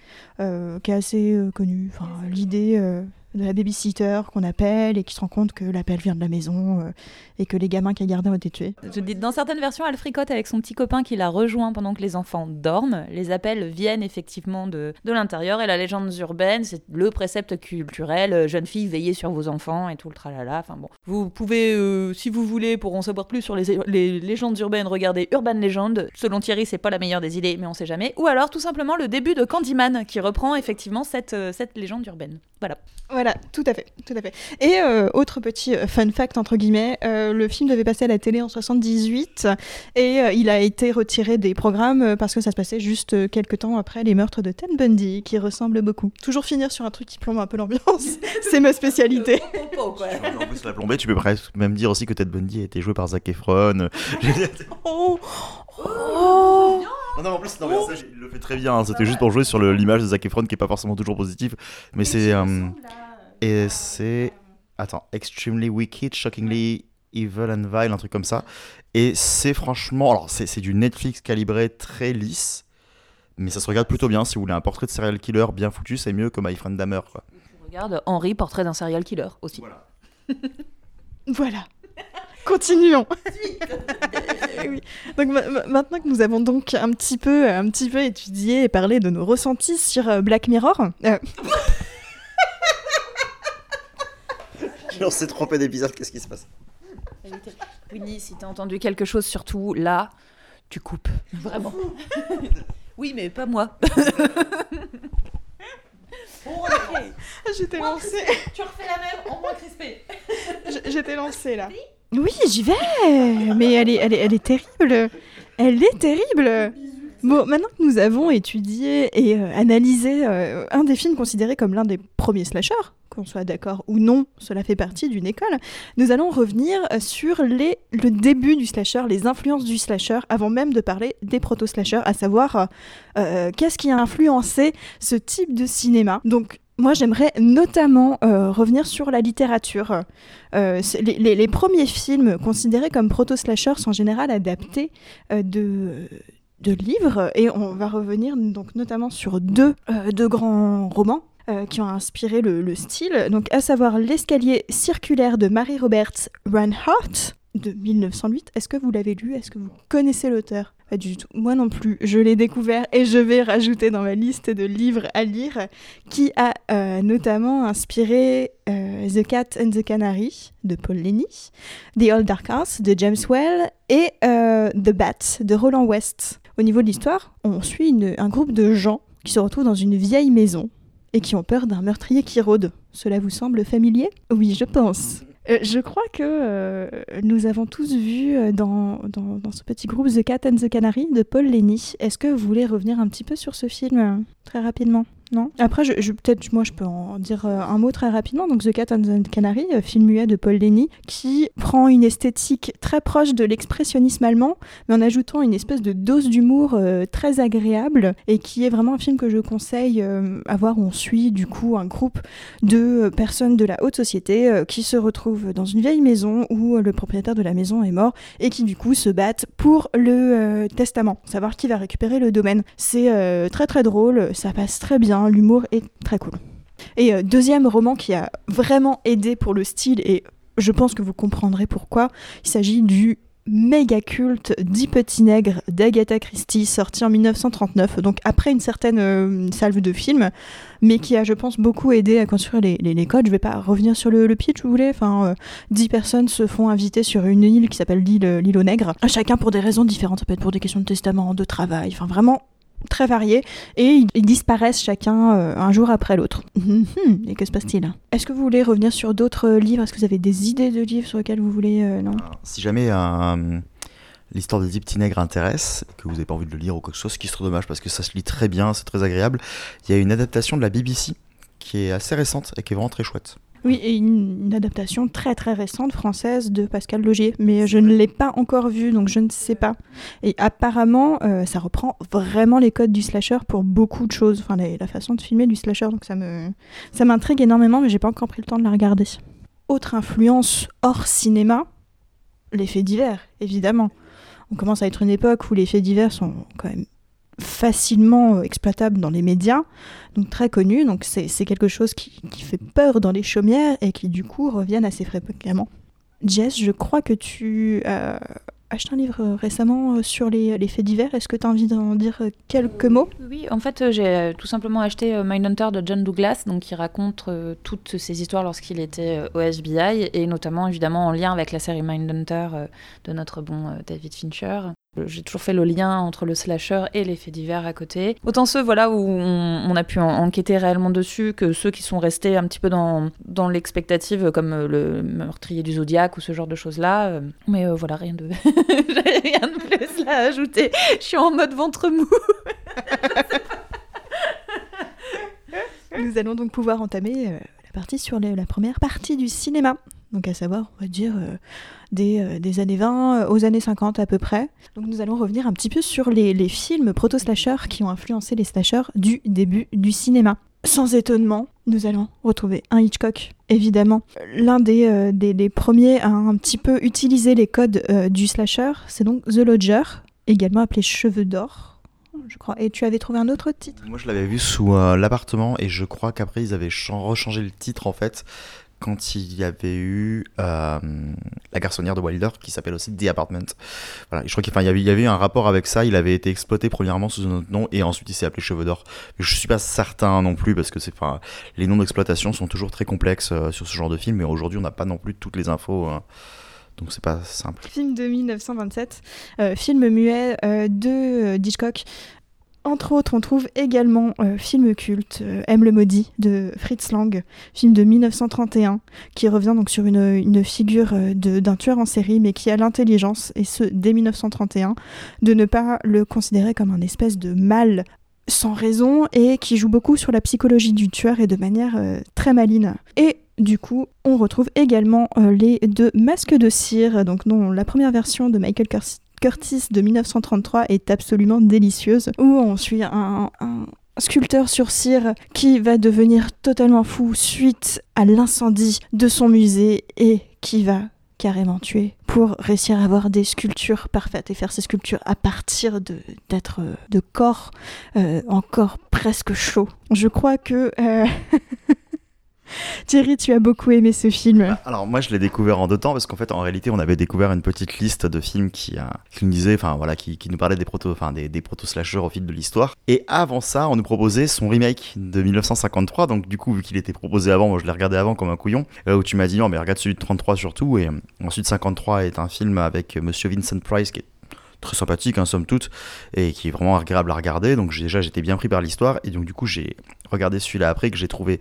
euh, qui est assez euh, connue. Enfin, l'idée euh, de la babysitter qu'on appelle et qui se rend compte que l'appel vient de la maison euh, et que les gamins qu'elle gardait ont été tués. Je dis, dans certaines versions, elle fricote avec son petit copain qui la rejoint pendant que les enfants dorment. Les appels viennent effectivement de, de l'intérieur et la légende urbaine, c'est le précepte culturel. euh, Jeune fille, veillez sur vos enfants et tout le tralala. Enfin bon, vous pouvez, euh, si vous voulez, pour en savoir plus sur les, les légendes urbaines, regarder Urban Legend. Selon Thierry, c'est pas la meilleure des idées, mais on sait jamais. Ou alors tout simplement le début de Candyman qui reprend effectivement cette, cette légende urbaine. Voilà. Voilà, tout à fait, tout à fait. Et euh, autre petit euh, fun fact entre guillemets, euh, le film devait passer à la télé en 78 et euh, il a été retiré des programmes parce que ça se passait juste quelques temps après les meurtres de Ted Bundy, qui ressemblent beaucoup. Toujours finir sur un truc qui plombe un peu l'ambiance, c'est ma spécialité. En plus, la plombée, tu peux presque même dire aussi que Ted Bundy a été joué par Zac Efron. Oh, oh. Non, non, en plus, non, mais ça, il le fait très bien. hein. C'était juste pour jouer sur l'image de Zac Efron qui est pas forcément toujours positive. Mais c'est. euh, et c'est. Attends, Extremely Wicked, Shockingly Evil and Vile, un truc comme ça. Et c'est franchement. Alors, c'est c'est du Netflix calibré très lisse. Mais ça se regarde plutôt bien. Si vous voulez un portrait de serial killer bien foutu, c'est mieux que My Friend Dahmer. Quoi. Regarde Henri, portrait d'un serial killer aussi. Voilà. Voilà. Continuons. Oui. Donc ma- ma- maintenant que nous avons donc un petit peu, un petit peu étudié et parlé de nos ressentis sur euh, Black Mirror, euh, On s'est trompé d'épisode, qu'est-ce qui se passe? Winnie, si t'as entendu quelque chose, surtout là, tu coupes. Vraiment. oui, mais pas moi. j'étais lancée, Tu refais la même en moins crispé. j- j'étais lancée là. Oui, j'y vais. Mais elle est, elle est, elle est terrible. Elle est terrible. Bon, maintenant que nous avons étudié et euh, analysé euh, un des films considérés comme l'un des premiers slashers, qu'on soit d'accord ou non, cela fait partie d'une école, nous allons revenir sur les, le début du slasher, les influences du slasher, avant même de parler des proto-slashers, à savoir euh, qu'est-ce qui a influencé ce type de cinéma. Donc, moi, j'aimerais notamment euh, revenir sur la littérature. Euh, les, les- les premiers films considérés comme proto-slashers sont en général adaptés euh, de, de livres et on va revenir donc notamment sur deux, euh, deux grands romans euh, qui ont inspiré le, le style, donc à savoir L'escalier circulaire de Mary Roberts Reinhardt de 1908. Est-ce que vous l'avez lu? Est-ce que vous connaissez l'auteur? Pas du tout. Moi non plus. Je l'ai découvert et je vais rajouter dans ma liste de livres à lire qui a euh, notamment inspiré The Cat and the Canary de Paul Lenny, The Old Dark House de James Well et The Bat de Roland West. Au niveau de l'histoire, on suit un groupe de gens qui se retrouvent dans une vieille maison et qui ont peur d'un meurtrier qui rôde. Cela vous semble familier? Oui, je pense. Euh, je crois que euh, nous avons tous vu euh, dans, ce petit groupe The Cat and the Canary de Paul Lenny. Est-ce que vous voulez revenir un petit peu sur ce film très rapidement? Non Après, je, peut-être moi je peux en dire euh, un mot très rapidement. Donc The Cat and the Canary, euh, film muet de Paul Lenny, qui prend une esthétique très proche de l'expressionnisme allemand, mais en ajoutant une espèce de dose d'humour euh, très agréable et qui est vraiment un film que je conseille à voir on suit du coup un groupe de personnes de la haute société qui se retrouvent dans une vieille maison où le propriétaire de la maison est mort et qui du coup se battent pour le testament, savoir qui va récupérer le domaine. C'est très très drôle, ça passe très bien, l'humour est très cool. Et euh, deuxième roman qui a vraiment aidé pour le style et je pense que vous comprendrez pourquoi, il s'agit du méga culte Dix petits nègres d'Agatha Christie sorti en 1939 donc après une certaine euh, salve de films mais qui a je pense beaucoup aidé à construire les codes. Je vais pas revenir sur le, le pitch vous voulez. Enfin euh, dix personnes se font inviter sur une île qui s'appelle l'île l'île aux nègres. Chacun pour des raisons différentes. Ça peut être pour des questions de testament de travail enfin vraiment très variés et ils, disparaissent chacun euh, un jour après l'autre. Hum, et que se passe-t-il? Est-ce que vous voulez revenir sur d'autres euh, livres? Est-ce que vous avez des idées de livres sur lesquels vous voulez euh, non? Si jamais l'histoire de Deep Tinègre intéresse, que vous n'avez pas envie de le lire ou quelque chose, ce qui serait dommage parce que ça se lit très bien, c'est très agréable, il y a une adaptation de la BBC qui est assez récente et qui est vraiment très chouette. Oui, et une, une adaptation très très récente française de Pascal Logier, mais je ne l'ai pas encore vue, donc je ne sais pas. Et apparemment, euh, ça reprend vraiment les codes du slasher pour beaucoup de choses, enfin la, la façon de filmer du slasher, donc ça me ça m'intrigue énormément, mais j'ai pas encore pris le temps de la regarder. Autre influence hors cinéma, les faits divers, évidemment. On commence à être une époque où les faits divers sont quand même facilement euh, exploitables dans les médias, donc très connus, donc c'est quelque chose qui, qui fait peur dans les chaumières et qui du coup reviennent assez fréquemment. Jess, je crois que tu as acheté un livre euh, récemment euh, sur les, les faits divers, est-ce que tu as envie d'en dire quelques mots? Oui, en fait, j'ai tout simplement acheté Mindhunter de John Douglas, donc qui raconte toutes ces histoires lorsqu'il était au FBI, et notamment évidemment en lien avec la série Mindhunter de notre bon David Fincher. J'ai toujours fait le lien entre le slasher et les faits divers à côté. Autant ceux voilà, où on, a pu en- enquêter réellement dessus que ceux qui sont restés un petit peu dans, dans l'expectative, comme euh, le meurtrier du Zodiac ou ce genre de choses-là. euh. Mais euh, voilà, rien de... Rien de plus là à ajouter. Je suis en mode ventre mou. Nous allons donc pouvoir entamer la partie sur la première partie du cinéma. Donc à savoir, on va dire, euh, des, euh, des années 20 euh, aux années 50 à peu près. Donc nous allons revenir un petit peu sur les, films proto-slashers qui ont influencé les slashers du début du cinéma. Sans étonnement, nous allons retrouver un Hitchcock, évidemment. L'un des, premiers à un petit peu utiliser les codes du slasher, c'est donc The Lodger, également appelé Cheveux d'or, je crois. Et tu avais trouvé un autre titre? Moi, je l'avais vu sous l'appartement et je crois qu'après, ils avaient chan- rechangé le titre en fait quand il y avait eu euh, La garçonnière de Wilder qui s'appelle aussi The Apartment. Voilà, je crois qu'il y avait, il y avait eu un rapport avec ça. Il avait été exploité premièrement sous un autre nom et ensuite il s'est appelé Cheveux d'or. Je suis pas certain non plus parce que enfin, les noms d'exploitation sont toujours très complexes euh, sur ce genre de film. Mais aujourd'hui, on n'a pas non plus toutes les infos. euh, donc c'est pas simple. Film de 1927, euh, film muet de Hitchcock. Entre autres, on trouve également euh, film culte euh, M le maudit de Fritz Lang, film de 1931, qui revient donc sur une, figure euh, d'un tueur en série, mais qui a l'intelligence, et ce dès 1931, de ne pas le considérer comme un espèce de mal sans raison et qui joue beaucoup sur la psychologie du tueur et de manière euh, très maline. Et du coup, on retrouve également les deux masques de cire, donc dont la première version de Michael Curtis de 1933 est absolument délicieuse, où on suit un, sculpteur sur cire qui va devenir totalement fou suite à l'incendie de son musée et qui va carrément tuer pour réussir à avoir des sculptures parfaites et faire ces sculptures à partir de d'être euh, de corps euh, encore presque chauds. Je crois que euh, Thierry, tu as beaucoup aimé ce film. Alors moi je l'ai découvert en deux temps parce qu'en fait en réalité on avait découvert une petite liste de films qui, euh, nous disait, enfin voilà, qui, nous parlait des proto, enfin des, des proto slashers au fil de l'histoire. Et avant ça, on nous proposait son remake de 1953. Donc du coup vu qu'il était proposé avant, moi je l'ai regardé avant comme un couillon. euh, où tu m'as dit non mais regarde celui de 33 surtout. Et euh, ensuite 53 est un film avec Monsieur Vincent Price qui est très sympathique hein, somme toute et qui est vraiment agréable à regarder donc déjà j'étais bien pris par l'histoire et donc du coup j'ai regardé celui-là après que j'ai trouvé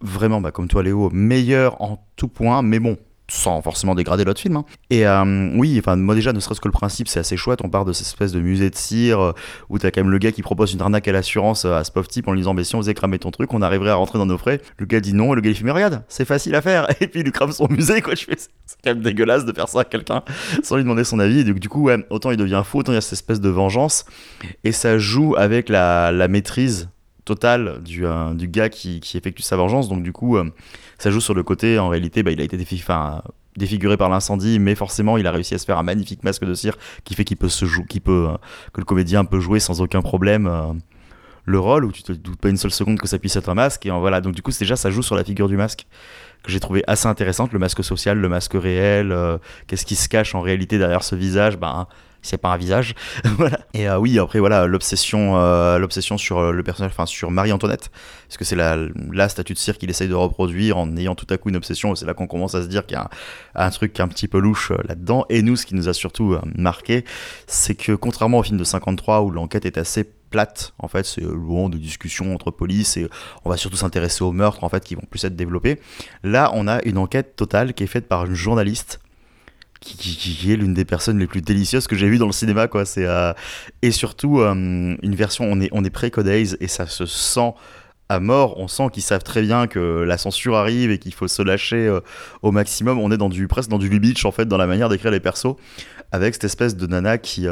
vraiment, bah, comme toi Léo, meilleur en tout point, mais bon, sans forcément dégrader l'autre film. hein. Et euh, oui, enfin moi déjà, ne serait-ce que le principe, c'est assez chouette. On part de cette espèce de musée de cire euh, où t'as quand même le gars qui propose une arnaque à l'assurance euh, à ce pauvre type en lui disant, mais si on faisait cramer ton truc, on arriverait à rentrer dans nos frais. Le gars dit non, et le gars il fait, mais regarde, c'est facile à faire. Et puis il lui crame son musée, quoi. Je fais, c'est quand même dégueulasse de faire ça à quelqu'un sans lui demander son avis. Et donc, du coup, ouais, autant il devient fou, autant il y a cette espèce de vengeance. Et ça joue avec la, la maîtrise totale du, euh, du gars qui, qui effectue sa vengeance. Donc du coup, euh, ça joue sur le côté, en réalité, bah, il a été défiguré par l'incendie, mais forcément, il a réussi à se faire un magnifique masque de cire qui fait qu'il peut se jouer, euh, que le comédien peut jouer sans aucun problème. le rôle où tu te doutes pas une seule seconde que ça puisse être un masque et voilà donc du coup déjà ça joue sur la figure du masque que j'ai trouvé assez intéressante le masque social le masque réel qu'est-ce qui se cache en réalité derrière ce visage ben c'est pas un visage. Voilà. Et euh, oui après voilà l'obsession euh, l'obsession sur euh, le personnage enfin sur Marie-Antoinette. Parce que c'est la, la statue de cire qu'il essaye de reproduire en ayant tout à coup une obsession. C'est là qu'on commence à se dire qu'il y a un, truc un petit peu louche là-dedans. Et nous ce qui nous a surtout marqué c'est que contrairement au film de 53 où l'enquête est assez plate en fait c'est loin de discussions entre police et on va surtout s'intéresser aux meurtres en fait qui vont plus être développés. Là on a une enquête totale qui est faite par une journaliste qui, qui- qui est l'une des personnes les plus délicieuses que j'ai vues dans le cinéma quoi. C'est euh, et surtout euh, une version on est on est pré Days et ça se sent à mort. On sent qu'ils savent très bien que la censure arrive et qu'il faut se lâcher euh, au maximum. On est dans du presque dans du Lubitsch en fait dans la manière d'écrire les persos avec cette espèce de nana qui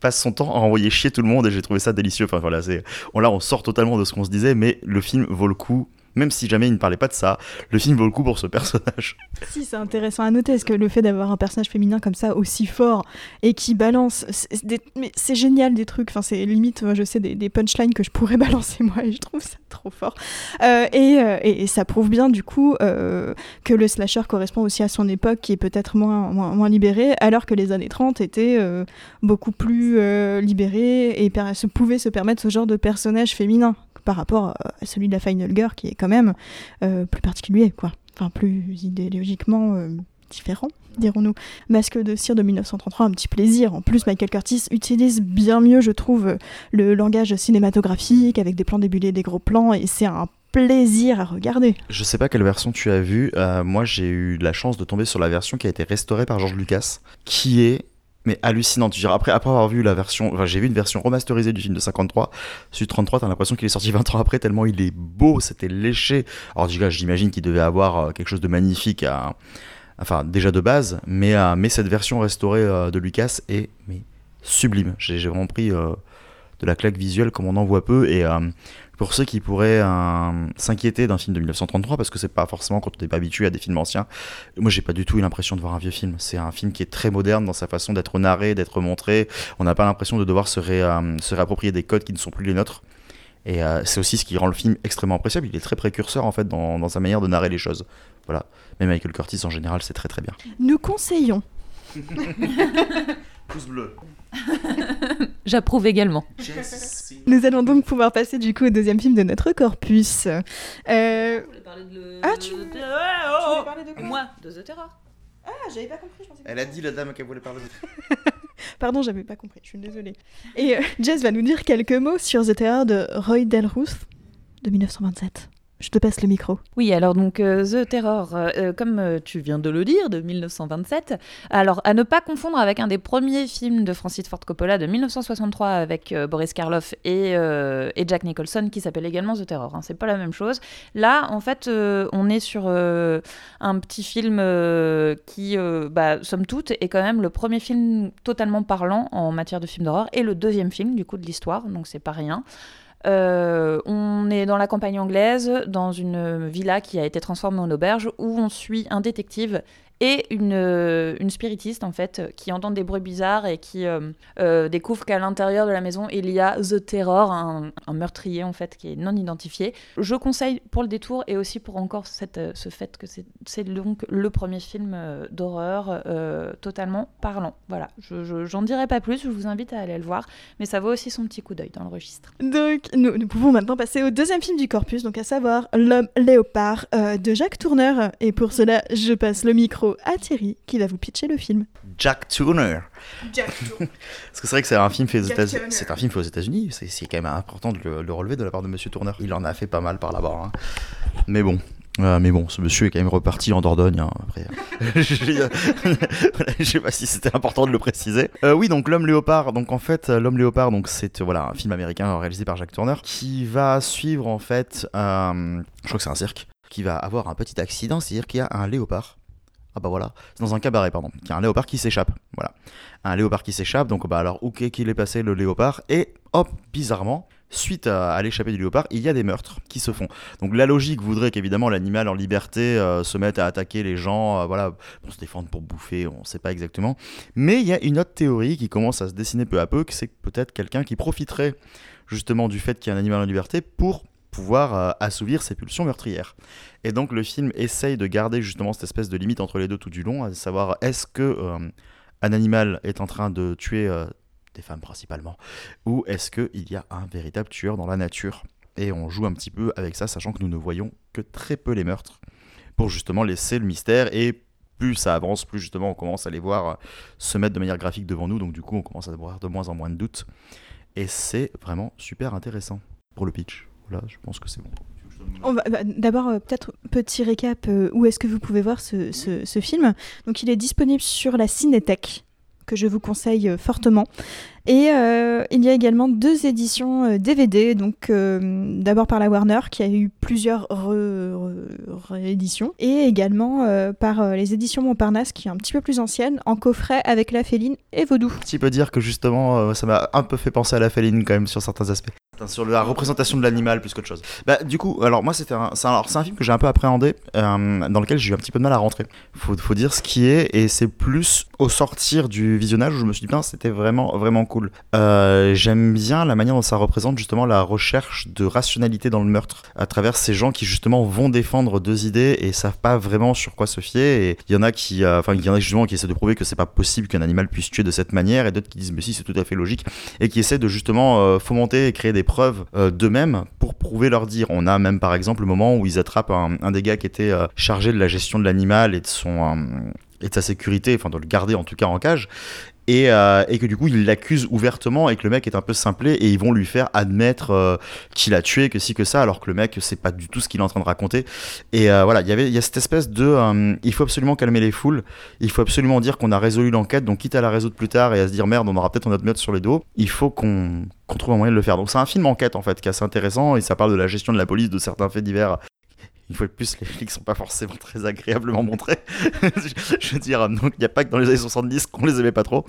passe son temps à envoyer chier tout le monde et j'ai trouvé ça délicieux. Enfin voilà c'est on là on sort totalement de ce qu'on se disait mais le film vaut le coup même si jamais il ne parlait pas de ça, le film vaut le coup pour ce personnage. Si, c'est intéressant à noter, parce que le fait d'avoir un personnage féminin comme ça, aussi fort, et qui balance, c'est génial des trucs, enfin c'est limite, je sais, des, punchlines que je pourrais balancer moi, et je trouve ça trop fort. Euh, et, euh, et- ça prouve bien du coup euh, que le slasher correspond aussi à son époque, qui est peut-être moins, libérée, alors que les années 30 étaient beaucoup plus libérées et se pouvaient se permettre ce genre de personnage féminin par rapport à celui de la Final Girl, qui est quand même euh, plus particulier, quoi. Enfin, plus idéologiquement euh, différent, dirons-nous. Masque de cire de 1933, un petit plaisir. En plus, Michael Curtis utilise bien mieux, je trouve, le langage cinématographique, avec des plans débulés, des gros plans, et c'est un plaisir à regarder. Je sais pas quelle version tu as vue. euh, moi, j'ai eu la chance de tomber sur la version qui a été restaurée par George Lucas, qui est mais hallucinante. Je après, avoir vu la version, enfin, j'ai vu une version remasterisée du film de 53. Celui de 33, t'as l'impression qu'il est sorti 20 ans après, tellement il est beau, c'était léché. Alors, déjà, j'imagine qu'il devait avoir euh, quelque chose de magnifique. Enfin, déjà de base, mais, euh, cette version restaurée euh, de Lucas est sublime. J'ai vraiment pris de la claque visuelle comme on en voit peu. Et pour ceux qui pourraient euh, s'inquiéter d'un film de 1933, parce que c'est pas forcément quand on n'est pas habitué à des films anciens, moi j'ai pas du tout eu l'impression de voir un vieux film. C'est un film qui est très moderne dans sa façon d'être narré, d'être montré. On n'a pas l'impression de devoir se, ré- euh, se réapproprier des codes qui ne sont plus les nôtres. Et euh, c'est aussi ce qui rend le film extrêmement appréciable. Il est très précurseur en fait dans, dans sa manière de narrer les choses. Voilà. Mais Michael Curtis en général, c'est très très bien. Nous conseillons. Pouce bleu. J'approuve également. Nous allons donc pouvoir passer du coup au deuxième film de notre corpus. Euh, Ah, tu- voulais parler de quoi Moi, de The Terror. Ah, j'avais pas compris, je pensais Elle a dit la dame qu'elle voulait parler. Pardon, j'avais pas compris, je suis désolée. Et euh, Jess va nous dire quelques mots sur The Terror de Roy Delruth de 1927. Je te passe le micro. Oui, alors donc euh, The Terror, euh, euh, comme tu viens de le dire, de 1927. Alors à ne pas confondre avec un des premiers films de Francis Ford Coppola de 1963 avec Boris Karloff et, Jack Nicholson qui s'appelle également The Terror. hein. C'est pas la même chose. Là, en fait, on est sur un petit film qui, bah, somme toute, est quand même le premier film totalement parlant en matière de film d'horreur et le deuxième film du coup de l'histoire, donc c'est pas rien. Euh, on est dans la campagne anglaise, dans une villa qui a été transformée en auberge, où on suit un détective et une, euh, une spiritiste, en fait, qui entend des bruits bizarres et qui euh, euh, découvre qu'à l'intérieur de la maison, il y a The Terror, un, meurtrier, en fait, qui est non identifié. Je conseille pour le détour et aussi pour encore ce fait que c'est- donc le premier film d'horreur totalement parlant. Voilà, je- je- j'en dirai pas plus, je vous invite à aller le voir, mais ça vaut aussi son petit coup d'œil dans le registre. Donc, nous, pouvons maintenant passer au deuxième film du corpus, donc à savoir L'homme léopard de Jacques Tourneur. Et pour cela, je passe le micro à Thierry qui va vous pitcher le film. Jack Turner. Parce que c'est vrai que c'est un film fait aux Jack États-Unis. Turner. C'est un film fait aux États-Unis. C'est c'est quand même important de le, le relever de la part de Monsieur Turner. Il en a fait pas mal par là-bas. hein. Mais bon. Euh, mais bon, ce monsieur est quand même reparti en Dordogne. hein, après, je je sais pas si c'était important de le préciser. Euh, oui, donc l'homme léopard. Donc en fait, euh, l'homme léopard, donc c'est voilà un film américain réalisé par Jack Turner qui va suivre en fait, euh, je crois que c'est un cirque, qui va avoir un petit accident, c'est-à-dire qu'il y a un léopard. Ah bah voilà, c'est dans un cabaret pardon, qu'il y a un léopard qui s'échappe. Voilà, un léopard qui s'échappe. Donc bah alors où qu'il est passé le léopard? Et hop, bizarrement. Suite à, à l'échappée du léopard, il y a des meurtres qui se font. Donc la logique voudrait qu'évidemment l'animal en liberté euh, se mette à attaquer les gens, euh, voilà, pour se défendre, pour bouffer, on ne sait pas exactement. Mais il y a une autre théorie qui commence à se dessiner peu à peu, que c'est peut-être quelqu'un qui profiterait justement du fait qu'il y a un animal en liberté pour pouvoir euh, assouvir ses pulsions meurtrières. Et donc le film essaye de garder justement cette espèce de limite entre les deux tout du long, à savoir est-ce que euh, un animal est en train de tuer euh, des femmes principalement, ou est-ce qu'il y a un véritable tueur dans la nature? Et on joue un petit peu avec ça, sachant que nous ne voyons que très peu les meurtres, pour justement laisser le mystère et plus ça avance, plus justement on commence à les voir se mettre de manière graphique devant nous, donc du coup on commence à avoir de moins en moins de doutes. Et c'est vraiment super intéressant pour le pitch. Voilà, je pense que c'est bon. On va, bah, D'abord, euh, peut-être petit récap, euh, où est-ce que vous pouvez voir ce, ce- ce film Donc, il est disponible sur la Cinétech, que je vous conseille euh, fortement. Et euh, il y a également deux éditions euh, DVD, donc euh, d'abord par la Warner, qui a eu plusieurs re- re- rééditions, et également euh, par euh, les éditions Montparnasse, qui est un petit peu plus ancienne, en coffret avec La Féline et Vaudou. Tu peux dire que justement, euh, ça m'a un peu fait penser à la féline quand même sur certains aspects. Enfin, Sur la représentation de l'animal plus qu'autre chose. Bah, du coup, alors moi, c'était c'est un, film que j'ai un peu appréhendé, euh, dans lequel j'ai eu un petit peu de mal à rentrer. Faut, faut dire ce qui est, et c'est plus au sortir du visionnage où je me suis dit, putain, c'était vraiment, vraiment cool. Euh, J'aime bien la manière dont ça représente justement la recherche de rationalité dans le meurtre, à travers ces gens qui justement vont défendre deux idées et savent pas vraiment sur quoi se fier. Et il y en a qui, euh, enfin, il y en a justement qui essaient de prouver que c'est pas possible qu'un animal puisse tuer de cette manière, et d'autres qui disent, mais si, c'est tout à fait logique et qui essaient de justement fomenter et créer des euh, d'eux-mêmes pour prouver leur dire. On a même par exemple le moment où ils attrapent un, un des gars qui était euh, chargé de la gestion de l'animal et de son euh, et de sa sécurité, enfin de le garder en tout cas en cage. Et, euh, et que du coup ils l'accusent ouvertement et que le mec est un peu simplé et ils vont lui faire admettre euh, qu'il a tué, que si que ça, alors que le mec c'est pas du tout ce qu'il est en train de raconter. Et euh, voilà, il y avait il y a cette espèce de il faut absolument calmer les foules, il faut absolument dire qu'on a résolu l'enquête, donc quitte à la résoudre plus tard et à se dire merde, on aura peut-être notre note sur les dos, il faut qu'on qu'on trouve un moyen de le faire. Donc c'est un film enquête en fait qui est assez intéressant et ça parle de la gestion de la police, de certains faits divers. Une fois de plus, les flics sont pas forcément très agréablement montrés. je, veux dire, donc il n'y a pas que dans les années 70 qu'on les aimait pas trop.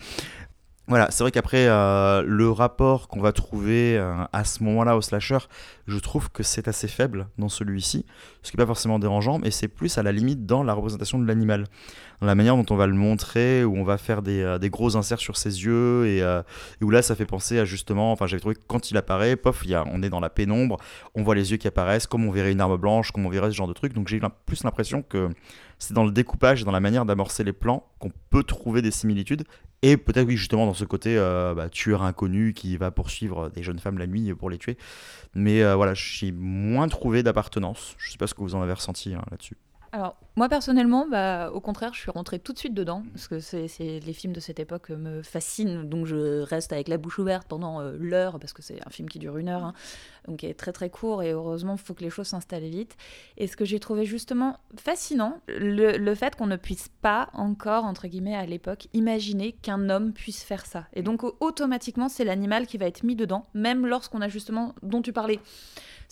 Voilà, c'est vrai qu'après, euh, le rapport qu'on va trouver euh, à ce moment-là au slasher, je trouve que c'est assez faible dans celui-ci, ce qui n'est pas forcément dérangeant, mais c'est plus à la limite dans la représentation de l'animal, dans la manière dont on va le montrer, où on va faire des, euh, gros inserts sur ses yeux, et, où là, ça fait penser à justement, enfin, j'avais trouvé que quand il apparaît, pof, y a, on est dans la pénombre, on voit les yeux qui apparaissent, comme on verrait une arme blanche, comme on verrait ce genre de truc, donc j'ai plus l'impression que c'est dans le découpage et dans la manière d'amorcer les plans qu'on peut trouver des similitudes, et peut-être, oui, justement, dans ce côté euh, bah, tueur inconnu qui va poursuivre des jeunes femmes la nuit pour les tuer. Mais euh, voilà, j'ai moins trouvé d'appartenance. Je sais pas ce que vous en avez ressenti hein, là-dessus. Alors, moi personnellement, bah, au contraire, je suis rentrée tout de suite dedans, parce que c'est, les films de cette époque me fascinent, donc je reste avec la bouche ouverte pendant euh, l'heure, parce que c'est un film qui dure une heure, hein, donc qui est très très court, et heureusement, il faut que les choses s'installent vite. Et ce que j'ai trouvé justement fascinant, le, le fait qu'on ne puisse pas encore, entre guillemets, à l'époque, imaginer qu'un homme puisse faire ça. Et donc, au- automatiquement, c'est l'animal qui va être mis dedans, même lorsqu'on a justement, dont tu parlais,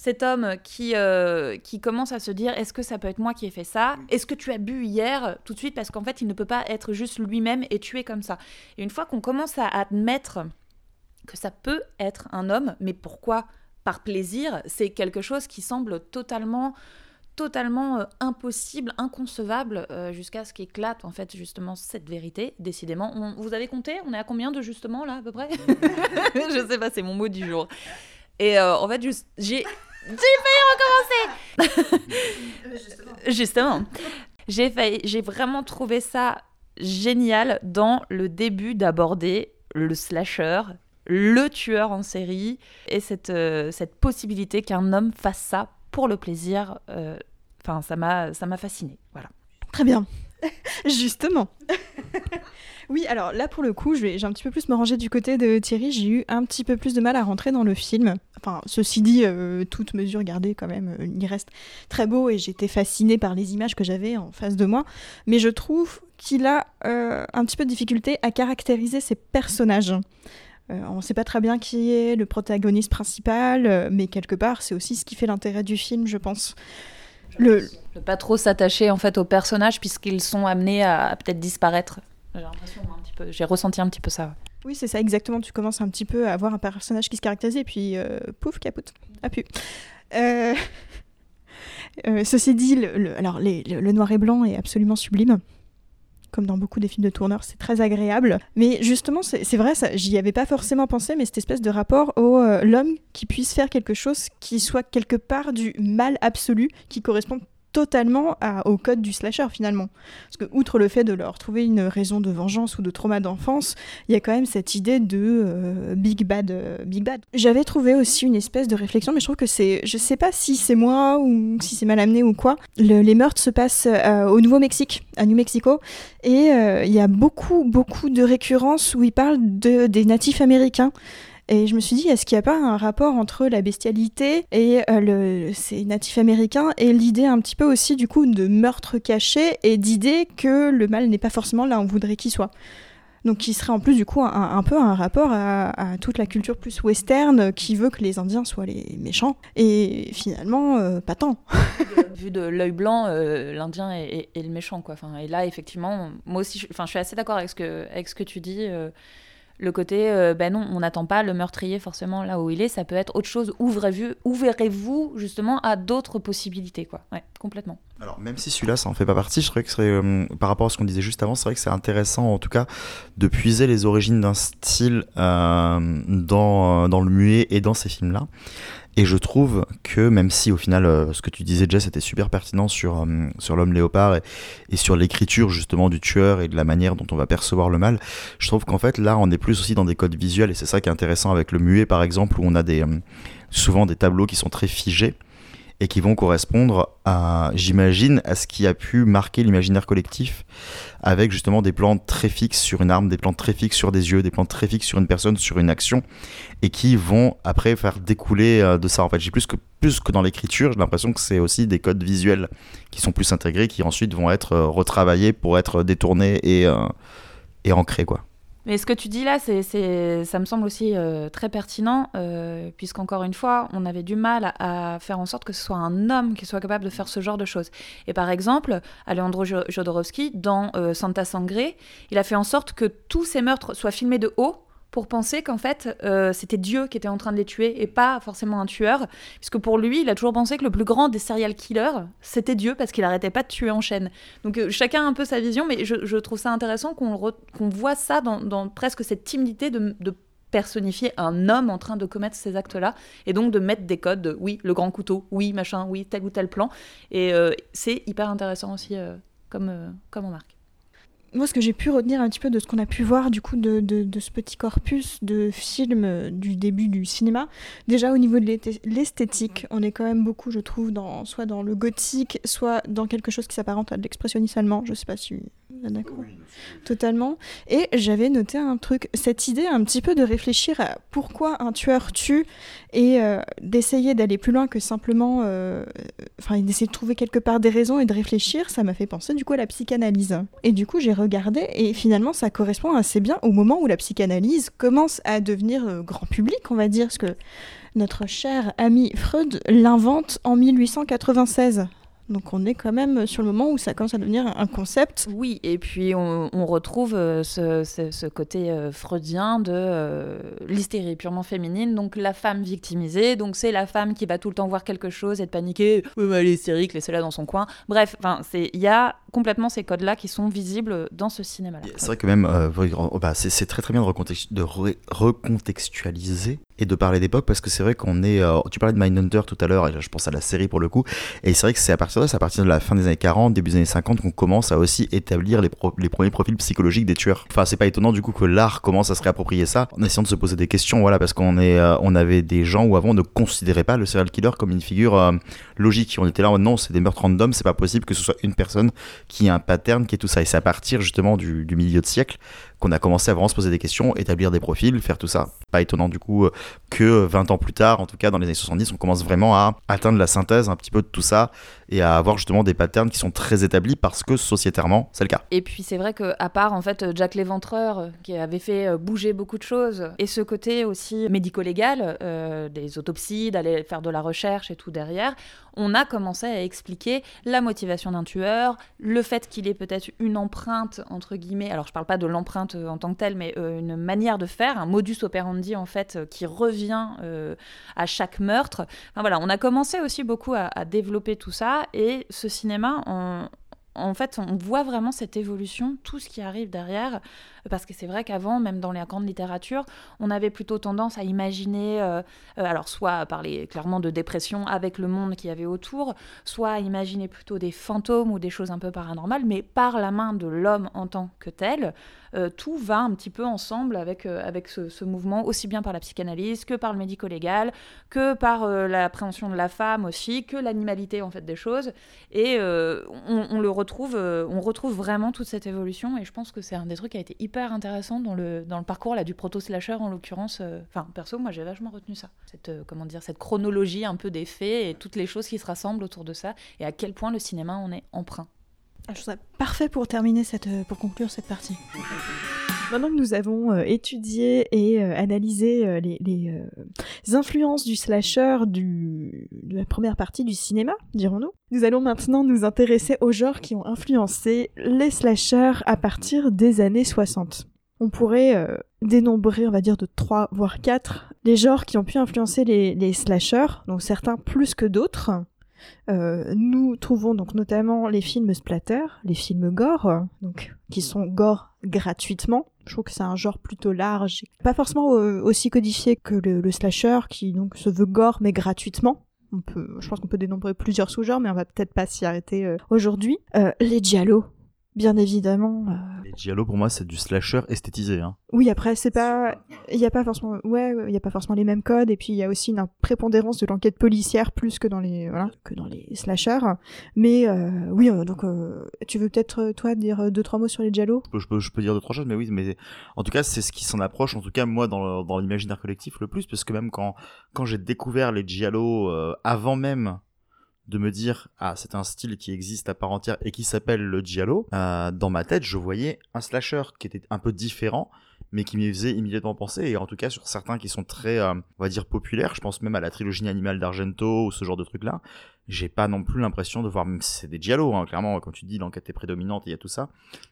cet homme qui, euh, qui commence à se dire est-ce que ça peut être moi qui ai fait ça? Est-ce que tu as bu hier Tout de suite, parce qu'en fait, il ne peut pas être juste lui-même et tuer comme ça. Et une fois qu'on commence à admettre que ça peut être un homme, mais pourquoi? Par plaisir, c'est quelque chose qui semble totalement totalement euh, impossible, inconcevable, euh, jusqu'à ce qu'éclate en fait justement cette vérité. Décidément, On- vous avez compté? On est à combien de justement là à peu près? Je sais pas, c'est mon mot du jour. Et euh, en fait, juste, j'ai j'ai failli recommencer. Justement, j'ai failli, j'ai vraiment trouvé ça génial dans le début d'aborder le slasher, le tueur en série et cette euh, cette possibilité qu'un homme fasse ça pour le plaisir. euh, Enfin, ça m'a ça m'a fasciné. Voilà. Très bien. Justement. oui, alors là pour le coup, j'ai un petit peu plus me ranger du côté de Thierry. J'ai eu un petit peu plus de mal à rentrer dans le film. Enfin, ceci dit, euh, toute mesure gardée quand même, euh, il reste très beau et j'étais fascinée par les images que j'avais en face de moi. Mais je trouve qu'il a euh, un petit peu de difficulté à caractériser ses personnages. On ne sait pas très bien qui est le protagoniste principal, mais quelque part, c'est aussi ce qui fait l'intérêt du film, je pense. Le, Ne pas trop s'attacher en fait aux personnages puisqu'ils sont amenés à, à peut-être disparaître. J'ai l'impression un petit peu, j'ai ressenti un petit peu ça. Oui, c'est ça, exactement. Tu commences un petit peu à avoir un personnage qui se caractérise et puis euh, pouf, capote. Ah pu. Euh, euh, ceci dit, le, le- alors, les- le, le noir et blanc est absolument sublime. Comme dans beaucoup des films de tourneurs, c'est très agréable. Mais justement, c'est vrai, j'y avais pas forcément pensé, mais cette espèce de rapport au euh, l'homme qui puisse faire quelque chose qui soit quelque part du mal absolu, qui correspond totalement au code du slasher finalement. Parce que, outre le fait de leur trouver une raison de vengeance ou de trauma d'enfance, il y a quand même cette idée de euh, big bad euh, big bad. J'avais trouvé aussi une espèce de réflexion mais je trouve que c'est je sais pas si c'est moi ou si c'est mal amené ou quoi. Le- les meurtres se passent euh, au Nouveau-Mexique à New Mexico et il y a beaucoup beaucoup de récurrences où ils parlent de, des natifs américains Et je me suis dit, est-ce qu'il n'y a pas un rapport entre la bestialité et le, ces natifs américains et l'idée un petit peu aussi du coup de meurtre caché et d'idée que le mal n'est pas forcément là où on voudrait qu'il soit. Donc qui serait en plus du coup un, peu un rapport à, toute la culture plus western qui veut que les Indiens soient les méchants. Et finalement, euh, pas tant. Vu de l'œil blanc, euh, l'Indien est, le méchant. Quoi. Enfin, et là, effectivement, moi aussi, je, enfin, je suis assez d'accord avec, ce que, avec ce que tu dis. Euh, le côté, ben non, on n'attend pas le meurtrier forcément là où il est, ça peut être autre chose. Ouvrez-vous, ouvrez-vous justement à d'autres possibilités, quoi. Ouais, complètement. Alors, même si celui-là, ça en fait pas partie, je trouvais que serait, euh, par rapport à ce qu'on disait juste avant, c'est vrai que c'est intéressant, en tout cas, de puiser les origines d'un style euh, dans, dans le muet et dans ces films-là. Et je trouve que même si au final euh, ce que tu disais Jess était super pertinent sur, sur l'homme léopard et, sur l'écriture justement du tueur et de la manière dont on va percevoir le mal, je trouve qu'en fait là on est plus aussi dans des codes visuels. Et c'est ça qui est intéressant avec le muet par exemple où on a des, souvent des tableaux qui sont très figés et qui vont correspondre à, j'imagine, à ce qui a pu marquer l'imaginaire collectif, avec justement des plans très fixes sur une arme, des plans très fixes sur des yeux, des plans très fixes sur une personne, sur une action, et qui vont après faire découler euh, de ça. En fait, j'ai plus que plus que dans l'écriture, j'ai l'impression que c'est aussi des codes visuels qui sont plus intégrés, qui ensuite vont être euh, retravaillés pour être détournés et, euh, et ancrés, quoi. Mais ce que tu dis là, c'est, ça me semble aussi euh, très pertinent, euh, puisqu'encore une fois, on avait du mal à, faire en sorte que ce soit un homme qui soit capable de faire ce genre de choses. Et par exemple, Alejandro Jodorowsky, dans euh, Santa Sangre, il a fait en sorte que tous ces meurtres soient filmés de haut, pour penser qu'en fait euh, c'était Dieu qui était en train de les tuer et pas forcément un tueur, puisque pour lui il a toujours pensé que le plus grand des serial killers c'était Dieu parce qu'il arrêtait pas de tuer en chaîne. Donc euh, chacun a un peu sa vision, mais je, trouve ça intéressant qu'on voit ça dans, presque cette timidité de, personnifier un homme en train de commettre ces actes-là et donc de mettre des codes, oui le grand couteau, oui machin, oui tel ou tel plan, et euh, c'est hyper intéressant aussi comme, comme on marque moi, ce que j'ai pu retenir un petit peu de ce qu'on a pu voir du coup de, ce petit corpus de films du début du cinéma, déjà au niveau de l'esthétique, on est quand même beaucoup, je trouve, soit dans le gothique, soit dans quelque chose qui s'apparente à de l'expressionnisme allemand. Je sais pas si d'accord. Totalement. Et j'avais noté un truc, cette idée un petit peu de réfléchir à pourquoi un tueur tue et euh, d'essayer d'aller plus loin que simplement, euh, enfin, d'essayer de trouver quelque part des raisons et de réfléchir, ça m'a fait penser du coup à la psychanalyse. Et du coup, j'ai regardé et finalement, ça correspond assez bien au moment où la psychanalyse commence à devenir euh, grand public, on va dire, parce que notre cher ami Freud l'invente en 1896. Donc on est quand même sur le moment où ça commence à devenir un concept. Oui, et puis on, retrouve euh, ce, côté euh, freudien de euh, l'hystérie purement féminine, donc la femme victimisée, donc c'est la femme qui va tout le temps voir quelque chose, être paniquée, elle est hystérique, laissez-la dans son coin. Bref, il y a complètement ces codes-là qui sont visibles dans ce cinéma-là. C'est vrai que même, bah, c'est très très bien de recontextualiser et de parler d'époque parce que c'est vrai qu'on est. Euh, tu parlais de Mindhunter tout à l'heure, et je pense à la série pour le coup. Et c'est vrai que c'est à partir de c'est à partir de la fin des années 40, début des années 50 qu'on commence à aussi établir les, premiers profils psychologiques des tueurs. Enfin, c'est pas étonnant du coup que l'art commence à se réapproprier ça en essayant de se poser des questions, voilà, parce qu'on est, euh, on avait des gens où avant on ne considérait pas le serial killer comme une figure euh, logique. On était là, non, c'est des meurtres random, c'est pas possible que ce soit une personne qui a un pattern, qui est tout ça. Et c'est à partir justement du milieu de siècle qu'on a commencé à vraiment se poser des questions, établir des profils, faire tout ça. Pas étonnant du coup euh, que 20 ans plus tard, en tout cas dans les années 70, on commence vraiment à atteindre la synthèse un petit peu de tout ça et à avoir justement des patterns qui sont très établis parce que sociétairement, c'est le cas. Et puis c'est vrai qu'à part en fait Jack l'Éventreur euh, qui avait fait euh, bouger beaucoup de choses et ce côté aussi médico-légal, des autopsies, d'aller faire de la recherche et tout derrière, on a commencé à expliquer la motivation d'un tueur, le fait qu'il ait peut-être une empreinte, entre guillemets, alors je parle pas de l'empreinte euh, en tant que telle, mais euh, une manière de faire, un modus operandi en fait, euh, qui revient à chaque meurtre. Enfin, voilà, on a commencé aussi beaucoup à développer tout ça, et ce cinéma, en fait, on voit vraiment cette évolution, tout ce qui arrive derrière, parce que c'est vrai qu'avant, même dans les grandes littératures, on avait plutôt tendance à imaginer, euh, euh, alors soit parler clairement de dépression avec le monde qu'il y avait autour, soit à imaginer plutôt des fantômes ou des choses un peu paranormales, mais par la main de l'homme en tant que tel, euh, tout va un petit peu ensemble avec, avec ce, mouvement, aussi bien par la psychanalyse que par le médico-légal, que par l'appréhension de la femme aussi, que l'animalité en fait des choses, et on, on le retrouve on retrouve vraiment toute cette évolution et je pense que c'est un des trucs qui a été hyper intéressant dans le, dans le parcours là, du proto-slasher en l'occurrence. euh, Enfin, perso, moi j'ai vachement retenu ça. Cette, euh, comment dire, cette chronologie un peu des faits et toutes les choses qui se rassemblent autour de ça et à quel point le cinéma en est emprunt. Ah, Je trouve parfait pour terminer cette, euh, pour conclure cette partie. Maintenant que nous avons euh, étudié et euh, analysé euh, les, influences du slasher du, de la première partie du cinéma, dirons-nous, nous allons maintenant nous intéresser aux genres qui ont influencé les slashers à partir des années 60. On pourrait dénombrer, on va dire, de 3 voire 4 les genres qui ont pu influencer les, les slashers, donc certains plus que d'autres. Euh, nous trouvons donc notamment les films splatter, les films gore, donc qui sont gore gratuitement. Je trouve que c'est un genre plutôt large, pas forcément euh, aussi codifié que le, slasher, qui donc se veut gore mais gratuitement. On peut, je pense qu'on peut dénombrer plusieurs sous-genres, mais on va peut-être pas s'y arrêter euh, aujourd'hui. Les giallo, bien évidemment. euh, Les Giallo, pour moi, c'est du slasher esthétisé. Hein. oui, après, c'est pas, il y a pas forcément, ouais, il y a pas forcément les mêmes codes, et puis il y a aussi une prépondérance de l'enquête policière plus que dans les, voilà, que dans les slashers. Mais euh, oui, euh, donc, euh, tu veux peut-être toi dire deux trois mots sur les Giallo? Je peux, je, peux, je peux dire deux, trois choses, mais oui, mais en tout cas, c'est ce qui s'en approche, en tout cas, moi, dans, dans l'imaginaire collectif le plus, parce que même quand, quand j'ai découvert les Giallo euh, avant même de me dire, ah, c'est un style qui existe à part entière et qui s'appelle le Giallo, euh, dans ma tête, je voyais un slasher qui était un peu différent, mais qui m'y faisait immédiatement penser, et en tout cas sur certains qui sont très, euh, on va dire, populaires, je pense même à la trilogie animale d'Argento ou ce genre de trucs-là, j'ai pas non plus l'impression de voir, même si c'est des Giallo, hein, clairement, quand tu dis l'enquête est prédominante, il y a tout ça,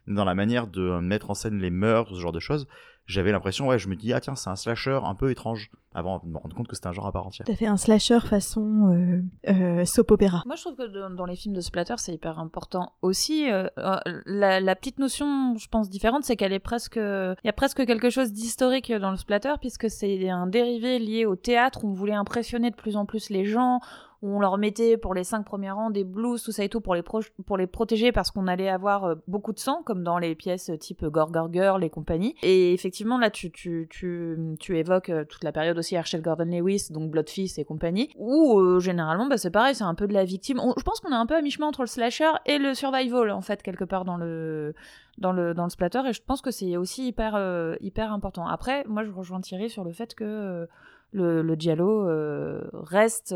dans la manière de euh, mettre en scène les mœurs, ce genre de choses, j'avais l'impression, ouais, je me dis, ah tiens, c'est un slasher un peu étrange, avant de me rendre compte que c'était un genre à part entière. T'as fait un slasher façon euh, euh, soap opéra. Moi, je trouve que dans, les films de splatter, c'est hyper important aussi. euh, la, la petite notion, je pense, différente, c'est qu'elle est presque. Il y a presque quelque chose d'historique dans le splatter, puisque c'est un dérivé lié au théâtre. où On voulait impressionner de plus en plus les gens. Où On leur mettait pour les cinq premiers rangs des blues, tout ça et tout, pour les, pour les protéger parce qu'on allait avoir euh, beaucoup de sang, comme dans les pièces type Gore Gore Girl et compagnie. Et effectivement, là, tu, tu, tu, tu évoques euh, toute la période aussi Herschel Gordon Lewis, donc Bloodfist et compagnie, où euh, généralement, bah, c'est pareil, c'est un peu de la victime. Je pense qu'on est un peu à mi-chemin entre le slasher et le survival, en fait, quelque part dans le, dans le, dans le splatter, et je pense que c'est aussi hyper, hyper important. Après, moi, je rejoins Thierry sur le fait que le, le Giallo euh, reste.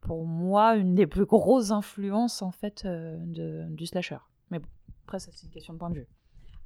Pour moi, une des plus grosses influences en fait euh, de- du slasher. Mais bon, après, ça c'est une question de point de vue.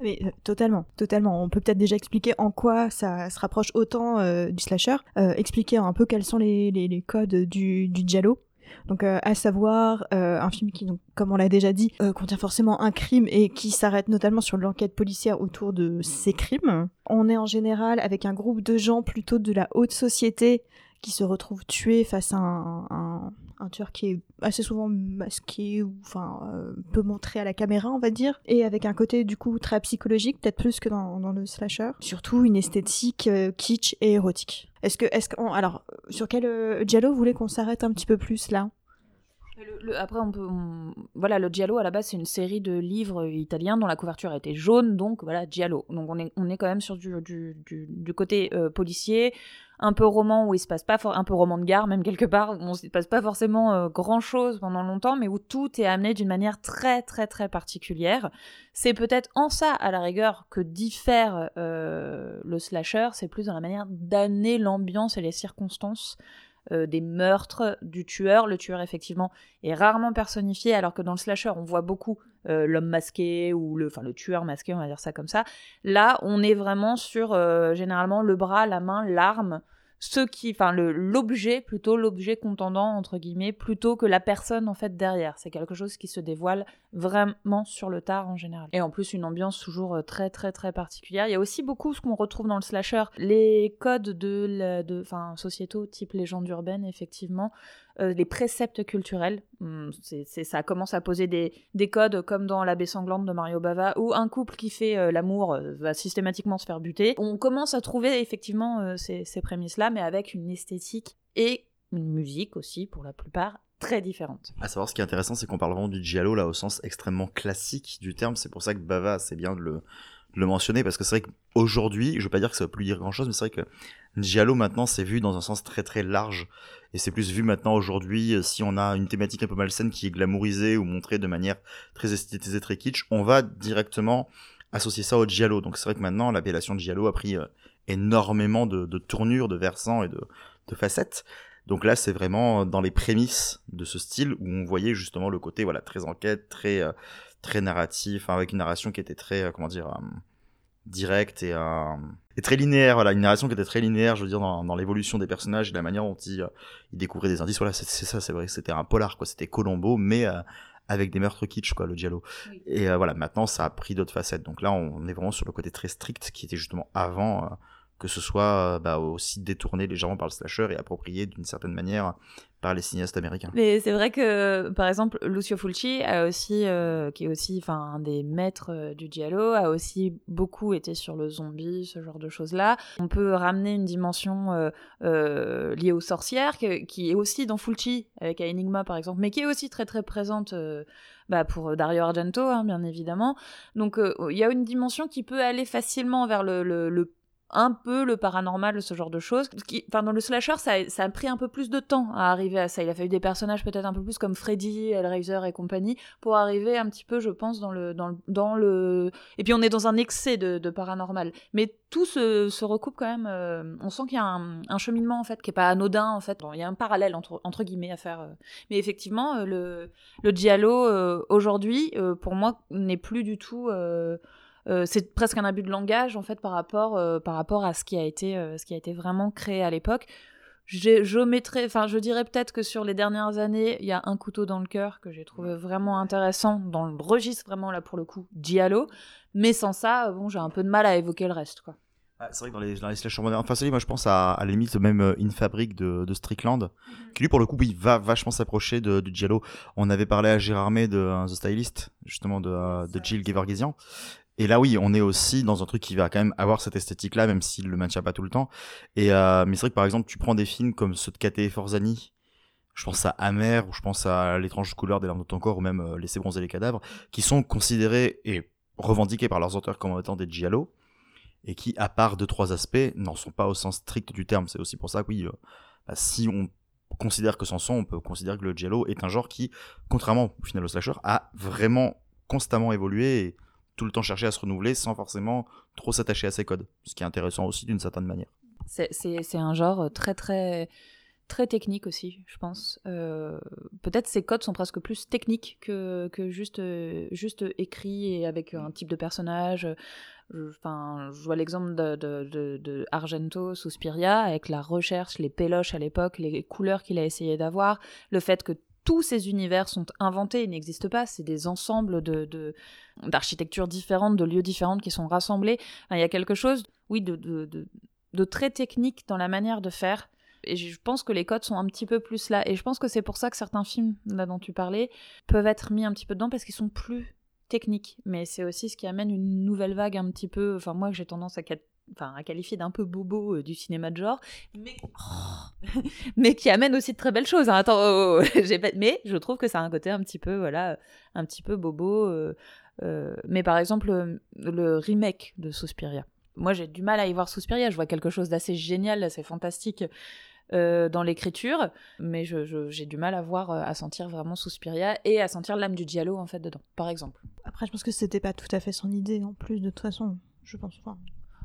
Mais euh, totalement, totalement. On peut peut-être déjà expliquer en quoi ça se rapproche autant euh, du slasher, expliquer un peu quels sont les, les- les codes du, du giallo. Donc, à savoir un film qui, donc, comme on l'a déjà dit, contient forcément un crime et qui s'arrête notamment sur l'enquête policière autour de ces crimes. On est en général avec un groupe de gens plutôt de la haute société qui se retrouvent tués face à un, un- tueur qui est assez souvent masqué ou enfin euh, peu montré à la caméra on va dire. Et avec un côté du coup très psychologique peut-être plus que dans, dans le slasher. Surtout une esthétique euh, kitsch et érotique. Est-ce que est-ce qu'on alors sur quel euh, Giallo vous voulez qu'on s'arrête un petit peu plus là? Après, on peut, voilà, le Giallo à la base c'est une série de livres italiens dont la couverture était jaune, donc voilà Giallo. Donc on est, on est quand même sur du, du, du, du côté euh, policier, un peu roman où il se passe pas, un peu roman de gare même quelque part, où on se passe pas forcément grand chose pendant longtemps, mais où tout est amené d'une manière très très très particulière. C'est peut-être en ça à la rigueur que diffère euh, le slasher, c'est plus dans la manière d'amener l'ambiance et les circonstances. euh, des meurtres du tueur. Le tueur, effectivement, est rarement personnifié, alors que dans le slasher, on voit beaucoup euh, l'homme masqué ou le, enfin, le tueur masqué, on va dire ça comme ça. Là, on est vraiment sur euh, généralement le bras, la main, l'arme, ce qui, enfin, l'objet plutôt, l'objet contendant entre guillemets, plutôt que la personne en fait derrière. C'est quelque chose qui se dévoile vraiment sur le tard en général. Et en plus, une ambiance toujours euh, très très très particulière. Il y a aussi beaucoup ce qu'on retrouve dans le slasher, les codes de, la- de, sociétaux type légende urbaine, effectivement, euh, les préceptes culturels. Hum, ça commence à poser des, des codes comme dans La baie sanglante de Mario Bava, où un couple qui fait euh, l'amour euh, va systématiquement se faire buter. On commence à trouver effectivement euh, ces, ces prémices-là, mais avec une esthétique et une musique aussi, pour la plupart, très différente. À savoir, ce qui est intéressant, c'est qu'on parle vraiment du giallo là au sens extrêmement classique du terme. C'est pour ça que Bava, c'est bien de le, le mentionner parce que c'est vrai qu'aujourd'hui, je veux pas dire que ça va plus dire grand chose, mais c'est vrai que Giallo maintenant c'est vu dans un sens très très large et c'est plus vu maintenant aujourd'hui euh, si on a une thématique un peu malsaine qui est glamourisée ou montrée de manière très esthétisée, très kitsch, on va directement associer ça au Giallo. Donc c'est vrai que maintenant l'appellation Giallo a pris euh, énormément de, de tournures, de versants et de, de facettes. Donc là, c'est vraiment dans les prémices de ce style où on voyait justement le côté voilà très enquête, très euh, très narratif, hein, avec une narration qui était très comment dire direct et, euh, et, très linéaire. Voilà, une narration qui était très linéaire, je veux dire, dans, dans l'évolution des personnages et la manière dont ils, euh, ils découvraient des indices. Voilà, c'est ça, c'est vrai, c'était un polar, quoi. C'était Colombo, mais euh, avec des meurtres kitsch, quoi, le Diallo. Et euh, voilà, maintenant, ça a pris d'autres facettes. Donc là, on est vraiment sur le côté très strict qui était justement avant que ce soit bah, aussi détourné légèrement par le slasher et approprié d'une certaine manière par les cinéastes américains. Mais c'est vrai que, par exemple, Lucio Fulci a aussi, euh, qui est aussi, un des maîtres euh, du giallo, a aussi beaucoup été sur le zombie, ce genre de choses-là. On peut ramener une dimension euh, euh liée aux sorcières, qui est aussi dans Fulci, avec Enigma par exemple, mais qui est aussi très très présente. Bah, pour Dario Argento, hein, bien évidemment. Donc il y a une dimension qui peut aller facilement vers le un peu le paranormal, ce genre de choses. enfin, dans le slasher, ça, a pris un peu plus de temps à arriver à ça. Il a fallu des personnages peut-être un peu plus comme Freddy, Hellraiser et compagnie pour arriver un petit peu, je pense, dans le. Et puis on est dans un excès de, paranormal. Mais tout se, recoupe quand même. Euh, on sent qu'il y a un, cheminement en fait qui est pas anodin en fait. Il y a un parallèle entre, guillemets à faire. Euh. Mais effectivement, euh, le, le aujourd'hui, pour moi, n'est plus du tout euh, c'est presque un abus de langage en fait par rapport, euh, par rapport à ce qui a été, euh, ce qui a été vraiment créé à l'époque. Je, je mettrais, enfin, je dirais peut-être que sur les dernières années, il y a un couteau dans le cœur que j'ai trouvé vraiment intéressant dans le registre vraiment là pour le coup Giallo, mais sans ça, bon, j'ai un peu de mal à évoquer le reste quoi. Ah, c'est vrai que dans les, dans les slashers modernes, enfin, moi je pense à, à la limite même In Fabric de, de Strickland, mhm. qui lui pour le coup il va vachement s'approcher du Giallo. On avait parlé à Gérard May de The Stylist, justement de, de Jill Gevorgesian, et là, oui, on est aussi dans un truc qui va quand même avoir cette esthétique-là, même s'il le maintient pas tout le temps. Et euh, mais c'est vrai que par exemple, tu prends des films comme ceux de Kate Forzani, je pense à Amer, ou je pense à L'étrange couleur des larmes de ton corps, ou même euh, Laisser bronzer les cadavres, qui sont considérés et revendiqués par leurs auteurs comme étant des giallo, et qui, à part deux trois aspects, n'en sont pas au sens strict du terme. C'est aussi pour ça que oui, euh, bah, si on considère que c'en sont, on peut considérer que le giallo est un genre qui, contrairement au final au slasher, a vraiment constamment évolué et tout le temps chercher à se renouveler sans forcément trop s'attacher à ses codes, ce qui est intéressant aussi d'une certaine manière. C'est un genre très très très technique aussi, je pense. Euh, Peut-être ces codes sont presque plus techniques que, que juste, euh, juste écrits et avec un type de personnage. Je vois l'exemple de, de, de, de, Argento, Suspiria, avec la recherche, les péloches à l'époque, les couleurs qu'il a essayé d'avoir, le fait que tous ces univers sont inventés, ils n'existent pas, c'est des ensembles de, d'architectures différentes, de lieux différents qui sont rassemblés. il y a quelque chose, oui, de, de, très technique dans la manière de faire. Et je pense que les codes sont un petit peu plus là. Et je pense que c'est pour ça que certains films, là dont tu parlais, peuvent être mis un petit peu dedans parce qu'ils sont plus techniques. Mais c'est aussi ce qui amène une nouvelle vague un petit peu. Enfin, moi, j'ai tendance à enfin, à qualifier d'un peu bobo euh, du cinéma de genre, mais, oh, mais qui amène aussi de très belles choses. Hein. Attends, oh, oh, mais je trouve que ça a un côté un petit peu, voilà, un petit peu bobo. Euh, euh, mais par exemple, le remake de Suspiria. Moi, j'ai du mal à y voir Suspiria. Je vois quelque chose d'assez génial, d'assez fantastique. dans l'écriture, mais j'ai du mal à voir, à sentir vraiment Suspiria et à sentir l'âme du Diallo en fait dedans, par exemple. Après, je pense que c'était pas tout à fait son idée en plus de toute façon, je pense pas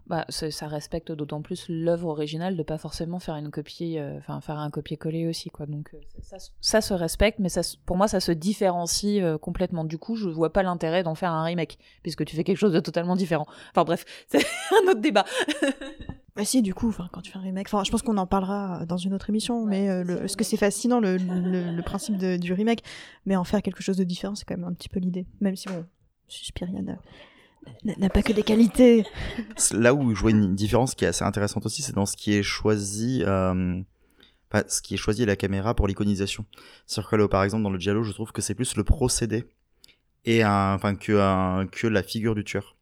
bah, ça respecte d'autant plus l'œuvre originale de pas forcément faire une copie, euh, enfin faire un copier-coller aussi quoi. Donc euh, ça, ça, se respecte, mais ça, pour moi ça se différencie euh, complètement. Du coup, je vois pas l'intérêt d'en faire un remake puisque tu fais quelque chose de totalement différent. Enfin bref, c'est un autre débat. Bah si, du coup, quand tu fais un remake, enfin, je pense qu'on en parlera dans une autre émission, mais le, ce que c'est fascinant le, le, principe du remake, mais en faire quelque chose de différent, c'est quand même un petit peu l'idée. Même si bon, Suspiriana n'a pas que des qualités. Là où je vois une différence qui est assez intéressante aussi, c'est dans ce qui est choisi, euh, ce qui est choisi la caméra pour l'iconisation. C'est-à-dire par exemple dans le Giallo, je trouve que c'est plus le procédé et enfin que, que la figure du tueur.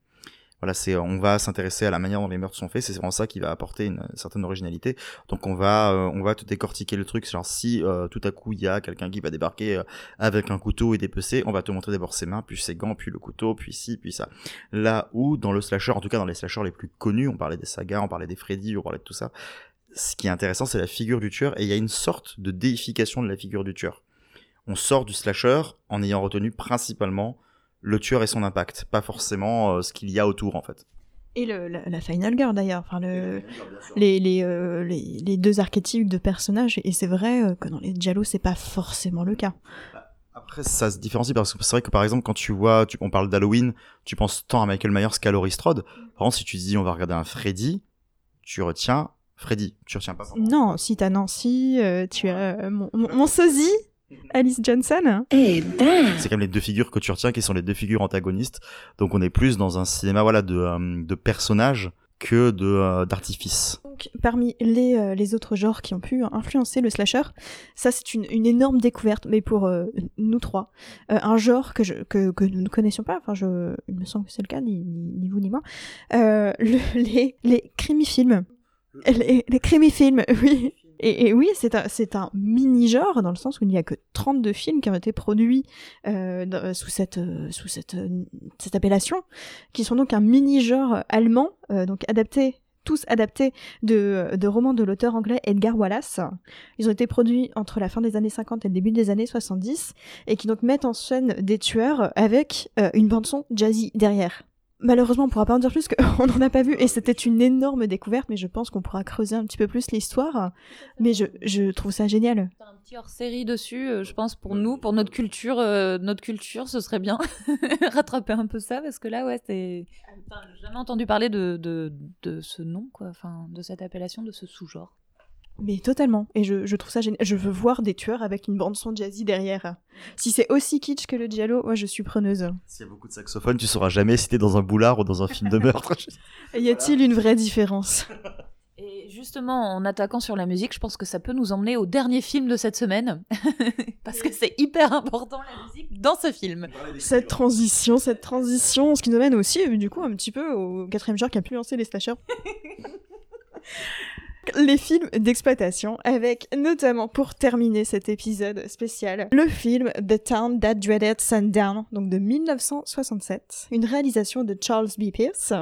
Voilà, c'est on va s'intéresser à la manière dont les meurtres sont faits. C'est vraiment ça qui va apporter une, certaine originalité. Donc on va euh, on va te décortiquer le truc. Genre si euh, tout à coup il y a quelqu'un qui va débarquer euh, avec un couteau et des PC, on va te montrer d'abord ses mains, puis ses gants, puis le couteau, puis ci, puis ça. Là où dans le slasher, en tout cas dans les slashers les plus connus, on parlait des sagas, on parlait des Freddy, on parlait de tout ça. Ce qui est intéressant, c'est la figure du tueur et il y a une sorte de déification de la figure du tueur. On sort du slasher en ayant retenu principalement le tueur et son impact, pas forcément euh, ce qu'il y a autour en fait. Et le, la, la Final Girl d'ailleurs, enfin, le, les, les, euh, les, les deux archétypes de personnages, et c'est vrai euh, que dans les Giallo, c'est pas forcément le cas. Après, ça se différencie parce que c'est vrai que par exemple, quand tu vois, tu, on parle d'Halloween, tu penses tant à Michael Myers qu'à Laurie Strode. Par contre, si tu dis on va regarder un Freddy, tu retiens Freddy, tu retiens pas. Non, si t'as Nancy, euh, tu as euh, mon, mon, mon sosie, Alice Johnson. Eh ben C'est quand même les deux figures que tu retiens qui sont les deux figures antagonistes. Donc on est plus dans un cinéma voilà de, euh, de personnages que de euh, d'artifice. Donc, parmi les, euh, les autres genres qui ont pu influencer le slasher, ça c'est une, une énorme découverte, mais pour euh, nous trois, Euh, un genre que, je, que, que nous ne connaissions pas, enfin je, il me semble que c'est le cas, ni, ni, ni vous ni moi, Euh, le- les, les crimifilms. Les, les crimifilms, oui. Et, oui, c'est un, mini-genre, dans le sens où il n'y a que 32 films qui ont été produits euh, sous, cette, euh, sous cette, euh, cette appellation, qui sont donc un mini-genre allemand, donc adapté, tous adaptés de, de romans de l'auteur anglais Edgar Wallace. Ils ont été produits entre la fin des années 50 et le début des années 70, et qui donc mettent en scène des tueurs avec une bande-son jazzy derrière. Malheureusement, on pourra pas en dire plus qu'on n'en a pas vu et c'était une énorme découverte, mais je pense qu'on pourra creuser un petit peu plus l'histoire. Mais je, je trouve ça génial. Un petit hors-série dessus, euh, je pense pour nous, pour notre culture, euh, notre culture, ce serait bien rattraper un peu ça parce que là, ouais, c'est. Enfin, j'ai jamais entendu parler de, de, de ce nom, quoi, enfin, de cette appellation, de ce sous-genre. Mais totalement. Et je, je trouve ça génial. Je veux voir des tueurs avec une bande son jazzy derrière. Si c'est aussi kitsch que le Giallo, moi je suis preneuse. S'il y a beaucoup de saxophones, tu sauras jamais si t'es dans un boulard ou dans un film de meurtre. Y a-t-il une vraie différence? Et justement, en attaquant sur la musique, je pense que ça peut nous emmener au dernier film de cette semaine parce que c'est hyper important la musique dans ce film. Cette transition, cette transition, ce qui nous amène aussi, euh, du coup, un petit peu au quatrième genre qui a pu lancer les slashers. Les films d'exploitation, avec notamment pour terminer cet épisode spécial, le film The Town That Dreaded Sundown, donc de 1967, une réalisation de Charles B. Pierce,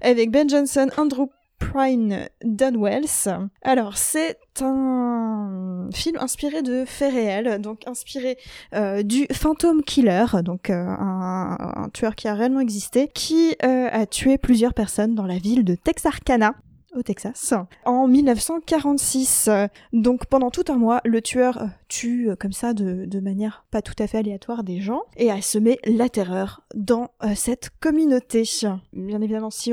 avec Ben Johnson, Andrew Prine Dunwells. Alors, c'est un film inspiré de faits réels, donc inspiré euh, du Phantom Killer, donc euh, un, un tueur qui a réellement existé, qui euh, a tué plusieurs personnes dans la ville de Texarkana au Texas, en 1946. Euh, Donc pendant tout un mois, le tueur euh, tue euh, comme ça de, manière pas tout à fait aléatoire des gens et a semé la terreur dans euh, cette communauté. Bien évidemment, si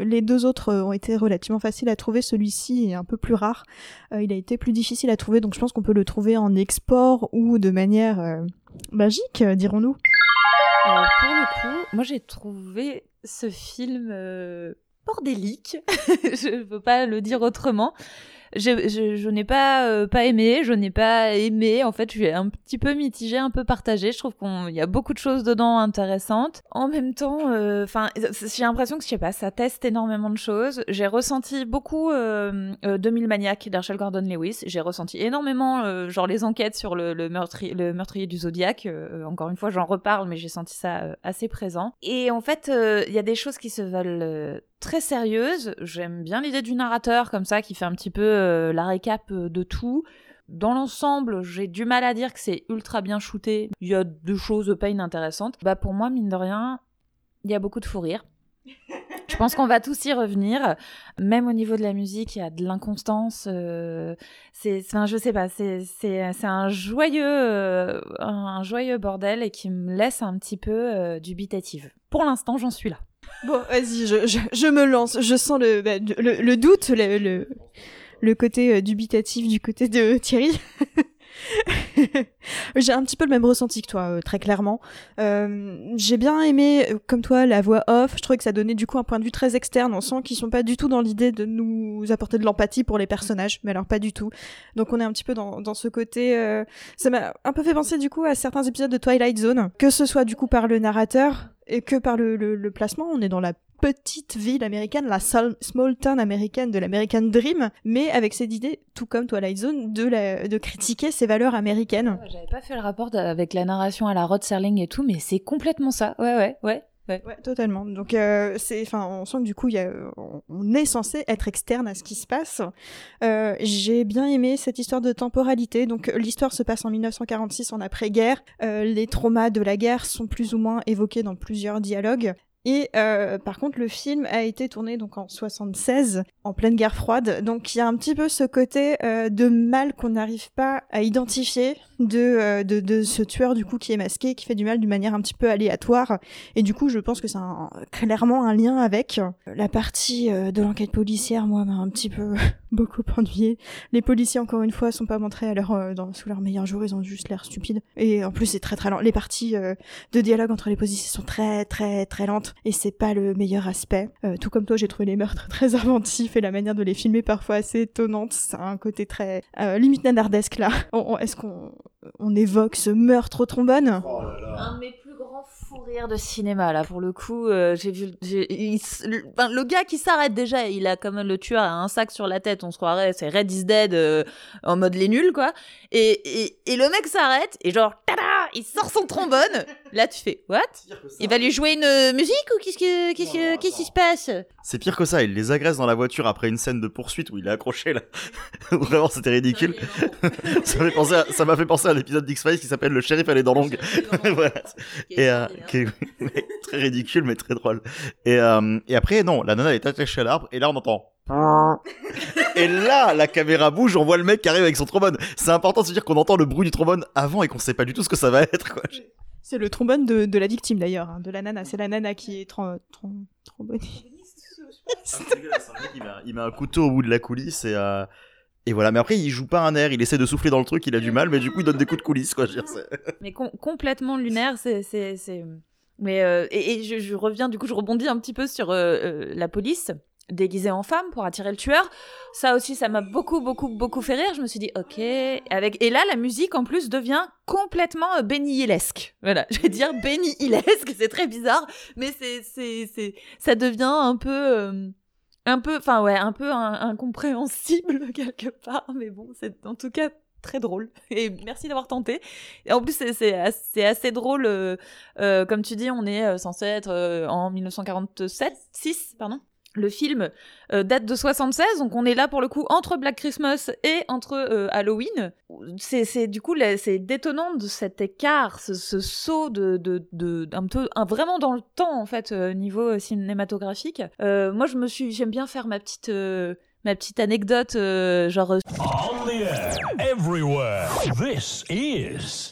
les deux autres euh, ont été relativement faciles à trouver, celui-ci est un peu plus rare. Euh, il a été plus difficile à trouver, donc je pense qu'on peut le trouver en export ou de manière euh, magique, euh, dirons-nous. Alors, pour le coup, moi j'ai trouvé ce film euh, bordélique. je peux pas le dire autrement. Je, je, je n'ai pas euh, pas aimé, je n'ai pas aimé. En fait, je suis un petit peu mitigée, un peu partagée. Je trouve qu'il y a beaucoup de choses dedans intéressantes. En même temps, euh, enfin, j'ai l'impression que je sais pas, ça teste énormément de choses. J'ai ressenti beaucoup euh, euh, 2000 maniaques d'Herschel Gordon Lewis. J'ai ressenti énormément, euh, genre les enquêtes sur le, le, meurtrier, le meurtrier du Zodiac. Euh, encore une fois, j'en reparle, mais j'ai senti ça euh, assez présent. Et en fait, euh, il y a des choses qui se veulent euh, très sérieuses. J'aime bien l'idée du narrateur comme ça, qui fait un petit peu euh, la récap euh, de tout. Dans l'ensemble, j'ai du mal à dire que c'est ultra bien shooté. Il y a deux choses pas inintéressantes. Bah pour moi, mine de rien, il y a beaucoup de fou rire. Je pense qu'on va tous y revenir. Même au niveau de la musique, il y a de l'inconstance. Euh, c'est, enfin, je sais pas, c'est, un joyeux, euh, un joyeux bordel et qui me laisse un petit peu dubitative. Pour l'instant, j'en suis là. Bon, vas-y, je, je, je me lance. Je sens le, bah, le, le doute, le, le, le côté euh, dubitatif du côté de Thierry. j'ai un petit peu le même ressenti que toi, euh, très clairement. Euh, j'ai bien aimé, comme toi, la voix off. Je trouvais que ça donnait du coup un point de vue très externe. On sent qu'ils sont pas du tout dans l'idée de nous apporter de l'empathie pour les personnages, mais alors pas du tout. Donc on est un petit peu dans, dans ce côté. euh, Ça m'a un peu fait penser du coup à certains épisodes de Twilight Zone, que ce soit du coup par le narrateur et que par le, le, le placement. On est dans la petite ville américaine, la small town américaine de l'American Dream, mais avec cette idée, tout comme Twilight Zone, de, la, de critiquer ces valeurs américaines. J'avais pas fait le rapport avec la narration à la Rod Serling et tout, mais c'est complètement ça. Ouais, ouais, ouais. Ouais. totalement. Donc, euh, c'est, enfin, on sent que du coup, y a, on est censé être externe à ce qui se passe. Euh, j'ai bien aimé cette histoire de temporalité. Donc, l'histoire se passe en 1946, en après-guerre. Euh, les traumas de la guerre sont plus ou moins évoqués dans plusieurs dialogues. Et euh, par contre, le film a été tourné donc en 76, en pleine guerre froide. Donc il y a un petit peu ce côté euh, de mal qu'on n'arrive pas à identifier euh, de, de, ce tueur du coup qui est masqué, qui fait du mal d'une manière un petit peu aléatoire. Et du coup, je pense que c'est clairement un lien avec la partie de l'enquête policière. Moi, m'a un petit peu beaucoup ennuyé. Les policiers, encore une fois, sont pas montrés à leur, dans, sous leur meilleur jour. Ils ont juste l'air stupides. Et en plus, c'est très très lent. Les parties de dialogue entre les policiers sont très très très lentes et c'est pas le meilleur aspect. Euh, tout comme toi, j'ai trouvé les meurtres très inventifs et la manière de les filmer parfois assez étonnante. C'est un côté très euh, limite nanardesque là. Est-ce qu'on on évoque ce meurtre au trombone? Oh Un de mes plus grands fous rires de cinéma là pour le coup. Euh, j'ai vu le, gars qui s'arrête déjà, il a comme le tueur a un sac sur la tête, on se croirait c'est Red is Dead en mode les nuls quoi. Et, et, et le mec s'arrête et genre tada, il sort son trombone. Là, tu fais What? Il va lui jouer une euh, musique ou qu'est-ce que qu'est-ce qu'est-ce qui se passe? C'est pire que ça. Il les agresse dans la voiture après une scène de poursuite où il est accroché là. Vraiment, c'était ridicule. ça m'a fait penser à, ça m'a fait penser à l'épisode d'X-Files qui s'appelle Le shérif elle est dans l'ongle. Et euh, très ridicule mais très drôle. Et euh, et après non, la nana est attachée à l'arbre et là on entend et là, la caméra bouge, on voit le mec qui arrive avec son trombone. C'est important de se dire qu'on entend le bruit du trombone avant et qu'on sait pas du tout ce que ça va être. Quoi. C'est le trombone de, la victime d'ailleurs, hein, de la nana. C'est la nana qui est trom il, met, un couteau au bout de la coulisse et, euh, et voilà. Mais après, il joue pas un air, il essaie de souffler dans le truc, il a du mal, mais du coup, il donne des coups de coulisse. Quoi, mais complètement lunaire, c'est. Mais euh, et, je, reviens, du coup, je rebondis un petit peu sur euh, la police déguisé en femme pour attirer le tueur. Ça aussi, ça m'a beaucoup, beaucoup, beaucoup fait rire. Je me suis dit, ok. Avec... Et là, la musique, en plus, devient complètement euh, Benny. Voilà, je vais dire Benny Hillesque, c'est très bizarre, mais c'est, c'est, c'est, ça devient un peu, euh, un peu, enfin ouais, un peu incompréhensible quelque part, mais bon, c'est en tout cas très drôle et merci d'avoir tenté et en plus c'est assez, assez, drôle euh, comme tu dis on est censé être en 1947 6 pardon? Le film euh, date de 76, donc on est là pour le coup entre Black Christmas et entre euh, Halloween. C'est du coup c'est détonnant de cet écart, ce, saut de, de, un peu vraiment dans le temps en fait euh, niveau cinématographique. moi je me suis j'aime bien faire ma petite ma petite anecdote genre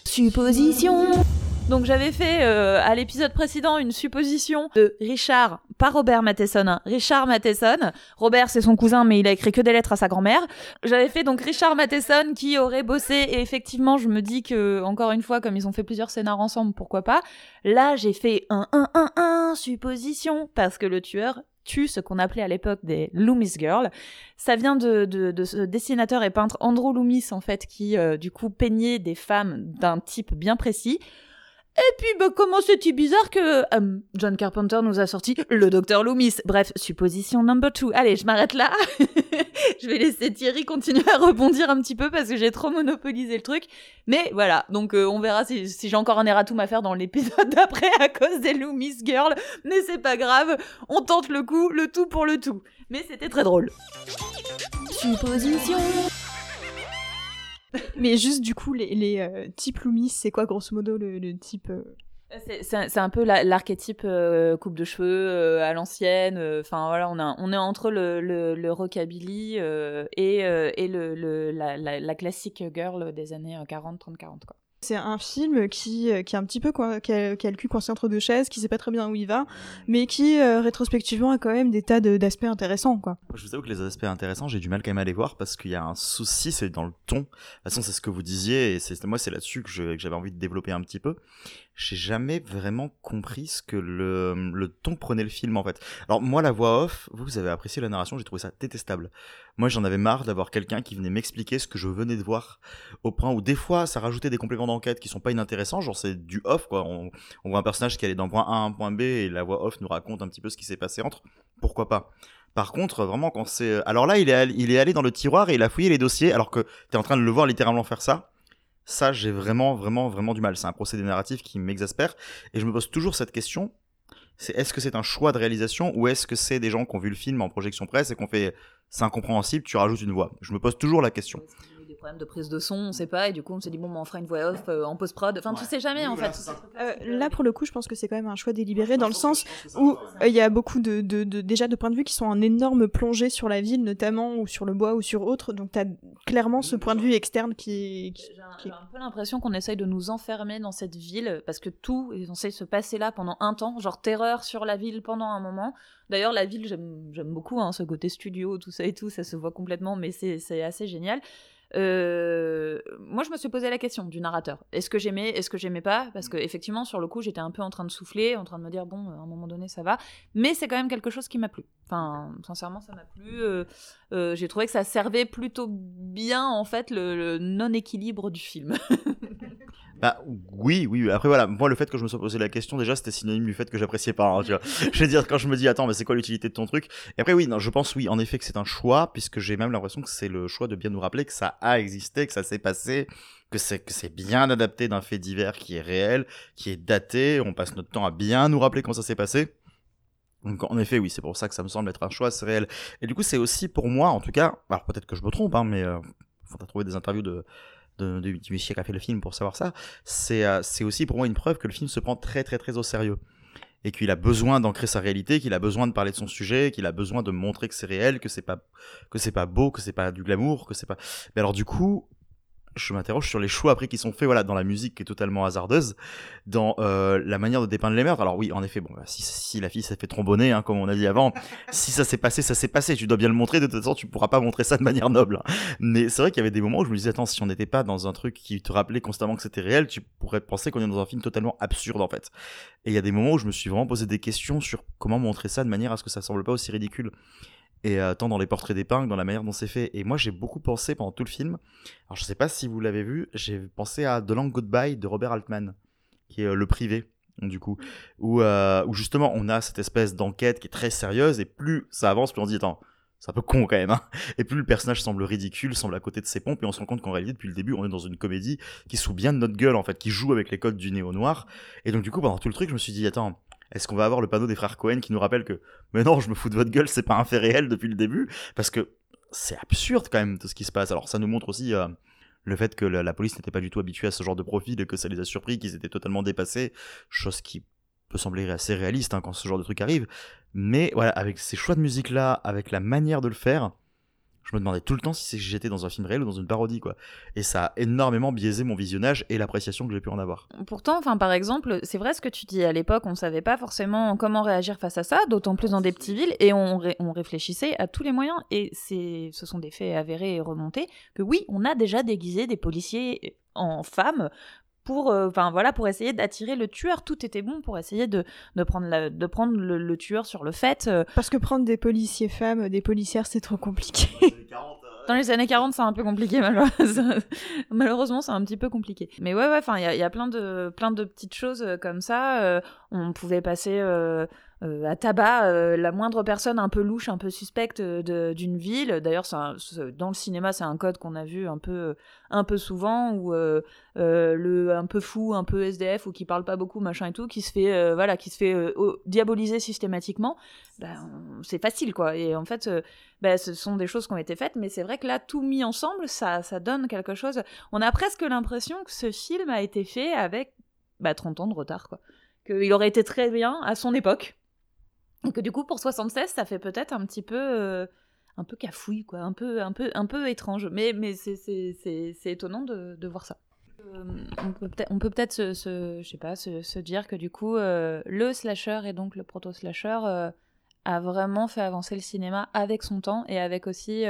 supposition donc j'avais fait euh, à l'épisode précédent une supposition de Richard, pas Robert Matheson, hein. Richard Matheson. Robert c'est son cousin mais il a écrit que des lettres à sa grand-mère. J'avais fait donc Richard Matheson qui aurait bossé et effectivement je me dis que encore une fois comme ils ont fait plusieurs scénars ensemble pourquoi pas. Là j'ai fait un 1 1 1 supposition parce que le tueur tue ce qu'on appelait à l'époque des Loomis Girls. Ça vient de, de, ce dessinateur et peintre Andrew Loomis en fait qui euh, du coup peignait des femmes d'un type bien précis. Et puis, bah, comment c'est-il bizarre que euh, John Carpenter nous a sorti le docteur Loomis Bref, supposition number two. Allez, je m'arrête là. je vais laisser Thierry continuer à rebondir un petit peu parce que j'ai trop monopolisé le truc. Mais voilà, donc euh, on verra si, j'ai encore un erratum à faire dans l'épisode d'après à cause des Loomis Girls. Mais c'est pas grave, on tente le coup, le tout pour le tout. Mais c'était très drôle. Supposition mais juste du coup, les, euh, types Loomis, c'est quoi grosso modo le, type euh c'est un peu l'archétype euh, coupe de cheveux à l'ancienne. Enfin voilà, on, est entre le, rockabilly et, la, la, classique girl des années 40, 30, 40 quoi. C'est un film qui, euh, qui est un petit peu qui a, qui a le cul coincé entre deux chaises, qui sait pas très bien où il va, mais qui euh, rétrospectivement a quand même des tas d'aspects intéressants. Quoi. Je vous avoue que les aspects intéressants, j'ai du mal quand même à les voir parce qu'il y a un souci, c'est dans le ton. De toute façon, c'est ce que vous disiez et c'est moi c'est là-dessus que j'avais envie de développer un petit peu. J'ai jamais vraiment compris ce que le, le ton prenait le film en fait. Alors moi la voix off, vous, avez apprécié la narration, j'ai trouvé ça détestable. Moi j'en avais marre d'avoir quelqu'un qui venait m'expliquer ce que je venais de voir au point où des fois ça rajoutait des compléments d'enquête qui sont pas inintéressants, genre c'est du off quoi. On, on voit un personnage qui allait d'un point A à un point B et la voix off nous raconte un petit peu ce qui s'est passé entre. Pourquoi pas? Par contre, vraiment, quand c'est. Alors là, il est, allé, il est allé dans le tiroir et il a fouillé les dossiers, alors que t'es en train de le voir littéralement faire ça. Ça, j'ai vraiment, vraiment, vraiment du mal. C'est un procédé narratif qui m'exaspère. Et je me pose toujours cette question c'est est-ce que c'est un choix de réalisation ou est-ce que c'est des gens qui ont vu le film en projection presse et qu'on fait c'est incompréhensible, tu rajoutes une voix? Je me pose toujours la question de prise de son, on sait pas, et du coup on s'est dit bon, bah, on fera une voix off euh, en post-prod. Enfin, tu sais jamais en fait. Euh, là pour le coup, je pense que c'est quand même un choix délibéré dans le sens où euh, il y a beaucoup de, de, déjà de points de vue qui sont en énorme plongée sur la ville, notamment, ou sur le bois ou sur autre. Donc tu as clairement ce point de vue externe qui. J'ai un, peu l'impression qu'on essaye de nous enfermer dans cette ville parce que tout est censé se passer là pendant un temps, genre terreur sur la ville pendant un moment. D'ailleurs, la ville, j'aime beaucoup hein, ce côté studio, tout ça et tout, ça se voit complètement, mais c'est assez génial. Euh, moi, je me suis posé la question du narrateur. Est-ce que j'aimais, est-ce que j'aimais pas? Parce que effectivement, sur le coup, j'étais un peu en train de souffler, en train de me dire bon, à un moment donné, ça va. Mais c'est quand même quelque chose qui m'a plu. Enfin, sincèrement, ça m'a plu. Euh, euh, j'ai trouvé que ça servait plutôt bien en fait le non-équilibre du film. Bah oui, oui. Après voilà, moi le fait que je me sois posé la question déjà, c'était synonyme du fait que j'appréciais pas. Hein, tu vois. je veux dire quand je me dis attends, mais c'est quoi l'utilité de ton truc? Et après oui, non, je pense oui, en effet que c'est un choix puisque j'ai même l'impression que c'est le choix de bien nous rappeler que ça a existé, que ça s'est passé, que c'est que c'est bien adapté d'un fait divers qui est réel, qui est daté. On passe notre temps à bien nous rappeler quand ça s'est passé. Donc en effet, oui, c'est pour ça que ça me semble être un choix, c'est réel. Et du coup, c'est aussi pour moi, en tout cas, alors peut-être que je me trompe, hein, mais euh, faut trouver des interviews de de, de, du monsieur qui a fait le film pour savoir ça, c'est euh, aussi pour moi une preuve que le film se prend très très très au sérieux et qu'il a besoin d'ancrer sa réalité, qu'il a besoin de parler de son sujet, qu'il a besoin de montrer que c'est réel, que c'est pas que c'est pas beau, que c'est pas du glamour, que c'est pas. Mais alors du coup, je m'interroge sur les choix après qui sont faits voilà dans la musique qui est totalement hasardeuse dans euh, la manière de dépeindre les meurtres. Alors oui en effet bon bah, si, si la fille s'est fait trombonner hein, comme on a dit avant si ça s'est passé ça s'est passé. Tu dois bien le montrer de toute façon tu pourras pas montrer ça de manière noble hein. mais c'est vrai qu'il y avait des moments où je me disais attends si on n'était pas dans un truc qui te rappelait constamment que c'était réel tu pourrais penser qu'on est dans un film totalement absurde en fait. Et il y a des moments où je me suis vraiment posé des questions sur comment montrer ça de manière à ce que ça semble pas aussi ridicule et euh, tant dans les portraits d'épingle, dans la manière dont c'est fait. Et moi, j'ai beaucoup pensé pendant tout le film. Alors, je sais pas si vous l'avez vu, j'ai pensé à The Long Goodbye de Robert Altman, qui est euh, le privé, du coup, où, euh, où justement on a cette espèce d'enquête qui est très sérieuse, et plus ça avance, plus on dit attends. C'est un peu con quand même, hein Et plus le personnage semble ridicule, semble à côté de ses pompes, et on se rend compte qu'en réalité, depuis le début, on est dans une comédie qui sous bien de notre gueule, en fait, qui joue avec les codes du néo-noir. Et donc, du coup, pendant tout le truc, je me suis dit, attends, est-ce qu'on va avoir le panneau des frères Cohen qui nous rappelle que mais non, je me fous de votre gueule, c'est pas un fait réel depuis le début? Parce que c'est absurde quand même tout ce qui se passe. Alors ça nous montre aussi euh, le fait que la, police n'était pas du tout habituée à ce genre de profil et que ça les a surpris, qu'ils étaient totalement dépassés, chose qui peut sembler assez réaliste hein, quand ce genre de truc arrive. Mais voilà, avec ces choix de musique là, avec la manière de le faire, je me demandais tout le temps si j'étais dans un film réel ou dans une parodie, quoi. Et ça a énormément biaisé mon visionnage et l'appréciation que j'ai pu en avoir. Pourtant, enfin, par exemple, c'est vrai ce que tu dis. À l'époque, on savait pas forcément comment réagir face à ça, d'autant plus dans des petites villes, et on, réfléchissait à tous les moyens. Et c'est, ce sont des faits avérés et remontés que oui, on a déjà déguisé des policiers en femmes pour, euh, enfin voilà, pour essayer d'attirer le tueur. Tout était bon pour essayer de, de prendre, de prendre le, tueur sur le fait. Euh. Parce que prendre des policiers femmes, des policières, c'est trop compliqué. Dans les années 40, c'est un peu compliqué, malheureusement. malheureusement, c'est un petit peu compliqué. Mais ouais, ouais, enfin, il y a, plein, de, plein de petites choses euh, comme ça. on pouvait passer euh, à tabac euh, la moindre personne un peu louche, un peu suspecte euh, d'une ville. D'ailleurs, dans le cinéma, c'est un code qu'on a vu un peu, un peu souvent, où le un peu fou, un peu SDF, ou qui parle pas beaucoup, machin et tout, qui se fait, voilà, qui se fait diaboliser systématiquement. Ben, c'est facile, quoi. Et en fait, ben, ce sont des choses qui ont été faites, mais c'est vrai que là, tout mis ensemble, ça, ça donne quelque chose. On a presque l'impression que ce film a été fait avec bah, 30 ans de retard, quoi. Qu'il aurait été très bien à son époque, et que du coup, pour 76, ça fait peut-être un petit peu. Euh, un peu cafouille, quoi, un peu, un peu, un peu étrange. Mais, mais c'est étonnant de, de, voir ça. Euh, on peut peut-être se, pas, se, se, dire que du coup, euh, le slasher et donc le proto-slasher a vraiment fait avancer le cinéma avec son temps et avec aussi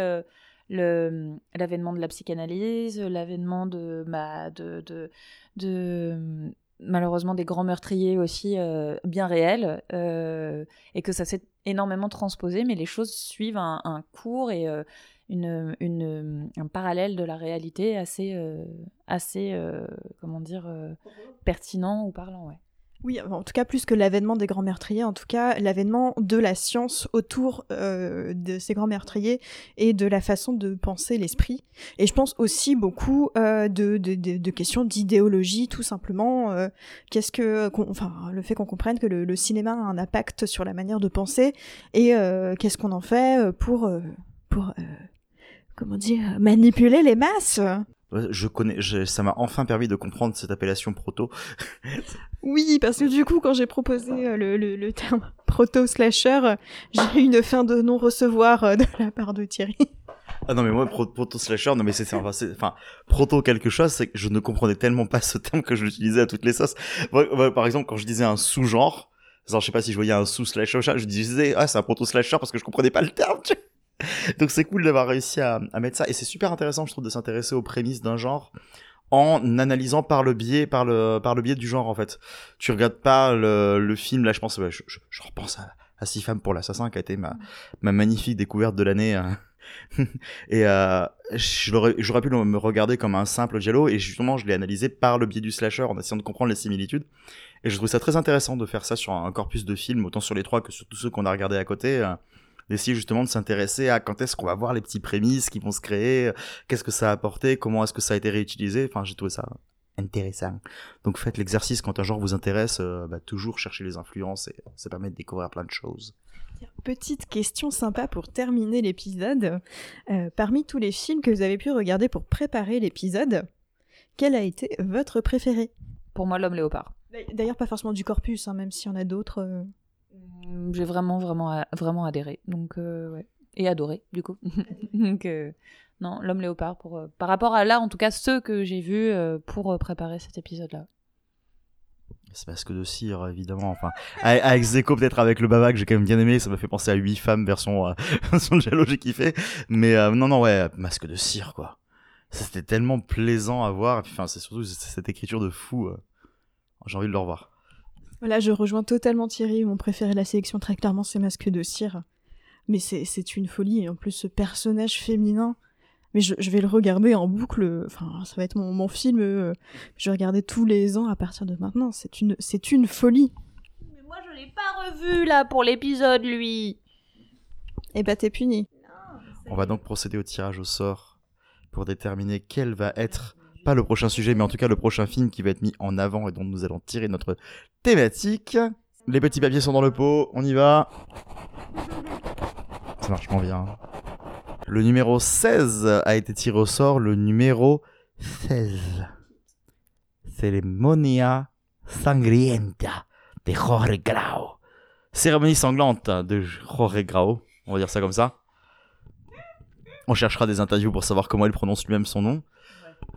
l'avènement de la psychanalyse, l'avènement de, bah, de, de malheureusement des grands meurtriers aussi euh, bien réels euh, et que ça s'est énormément transposé, mais les choses suivent un, cours et euh, une, un parallèle de la réalité assez, assez comment dire, pertinent ou parlant. Ouais. Oui, en tout cas, plus que l'avènement des grands meurtriers, en tout cas, l'avènement de la science autour euh, de ces grands meurtriers et de la façon de penser l'esprit. Et je pense aussi beaucoup euh, de, de, de- de questions d'idéologie, tout simplement. euh, Qu'est-ce que, enfin, le fait qu'on comprenne que le, le cinéma a un impact sur la manière de penser et euh, qu'est-ce qu'on en fait euh, pour, euh, pour comment dire, manipuler les masses. Je connais, je- ça m'a enfin permis de comprendre cette appellation proto. Oui, parce que du coup, quand j'ai proposé euh, le, le- le terme proto-slasher, j'ai eu une fin de non-recevoir euh, de la part de Thierry. Ah non mais moi pro- proto slasher non mais c'est enfin, enfin proto quelque chose c'est que je ne comprenais tellement pas ce terme que je l'utilisais à toutes les sauces. Moi, par exemple quand je disais un sous-genre, genre je sais pas si je voyais un sous-slasher, je disais ah c'est un proto slasher parce que je comprenais pas le terme. tu vois. Donc c'est cool d'avoir réussi à, à mettre ça et c'est super intéressant je trouve de s'intéresser aux prémices d'un genre en analysant par le biais par le par le biais du genre en fait. Tu regardes pas le, le film là je pense je, je, je repense à, à Six femmes pour l'assassin qui a été ma ma magnifique découverte de l'année. hein. et euh, j'aurais pu me regarder comme un simple giallo et justement je l'ai analysé par le biais du slasher en essayant de comprendre les similitudes et je trouve ça très intéressant de faire ça sur un corpus de films autant sur les trois que sur tous ceux qu'on a regardés à côté euh, d'essayer justement de s'intéresser à quand est-ce qu'on va voir les petits prémices qui vont se créer euh, qu'est-ce que ça a apporté comment est-ce que ça a été réutilisé enfin j'ai trouvé ça intéressant donc faites l'exercice quand un genre vous intéresse euh, bah, toujours chercher les influences et ça permet de découvrir plein de choses Petite question sympa pour terminer l'épisode. Euh, parmi tous les films que vous avez pu regarder pour préparer l'épisode, quel a été votre préféré? Pour moi, l'homme léopard. D'ailleurs, pas forcément du corpus, hein, même s'il y en a d'autres. Mm, J'ai vraiment, vraiment, vraiment adhéré. Donc, euh, ouais. Et adoré, du coup. Donc, euh, non, l'homme léopard, pour, euh, par rapport à là, en tout cas, ceux que j'ai vus pour préparer cet épisode-là. C'est parce que de cire, évidemment. Enfin, avec avec Zeko, peut-être avec le Baba que j'ai quand même bien aimé, ça m'a fait penser à 8 femmes version, euh, version Jalo, j'ai kiffé. Mais non, non, ouais, masque de cire, quoi. C'était tellement plaisant à voir. Enfin, c'est surtout cette écriture de fou. J'ai envie de le revoir. Voilà, je rejoins totalement Thierry. Mon préféré de la sélection, très clairement, c'est Masque de Cire. Mais c'est c'est une folie. Et en plus, ce personnage féminin. Mais je, je vais le regarder en boucle. Enfin, ça va être mon, mon film. euh, je vais regarder tous les ans à partir de maintenant. C'est une, c'est une folie. Mais moi, je l'ai pas revu, là, pour l'épisode, lui. Et bah, t'es puni. On va donc procéder au tirage au sort pour déterminer quel va être, pas le prochain sujet, mais en tout cas le prochain film qui va être mis en avant et dont nous allons tirer notre thématique. Les petits papiers sont dans le pot, on y va. Ça marche bien. Le numéro 16 a été tiré au sort, le numéro 16. Ceremonia sangrienta de Jorge Grau. Cérémonie sanglante de Jorge Grau, on va dire ça comme ça. On cherchera des interviews pour savoir comment il prononce lui-même son nom.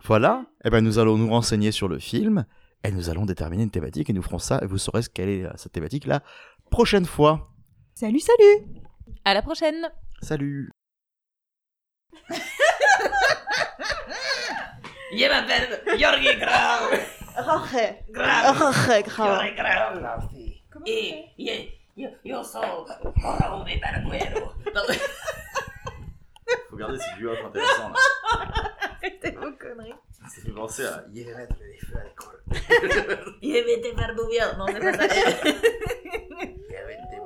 Voilà. Et ben nous allons nous renseigner sur le film et nous allons déterminer une thématique et nous ferons ça et vous saurez ce quelle est euh, cette thématique la prochaine fois. Salut, salut À la prochaine. Salut. Je m'appelle Jorge Grau. Jorge. Grau. Jorge Grau. Jorge Grau. Y yo, soy Jaume Barguero. Faut garder ce duo intéressant là. Arrêtez vos conneries. Ça fait penser à Il est mettre les feux à l'école. Il est mettre faire bouillir. Non, c'est pas ça. Il est mettre des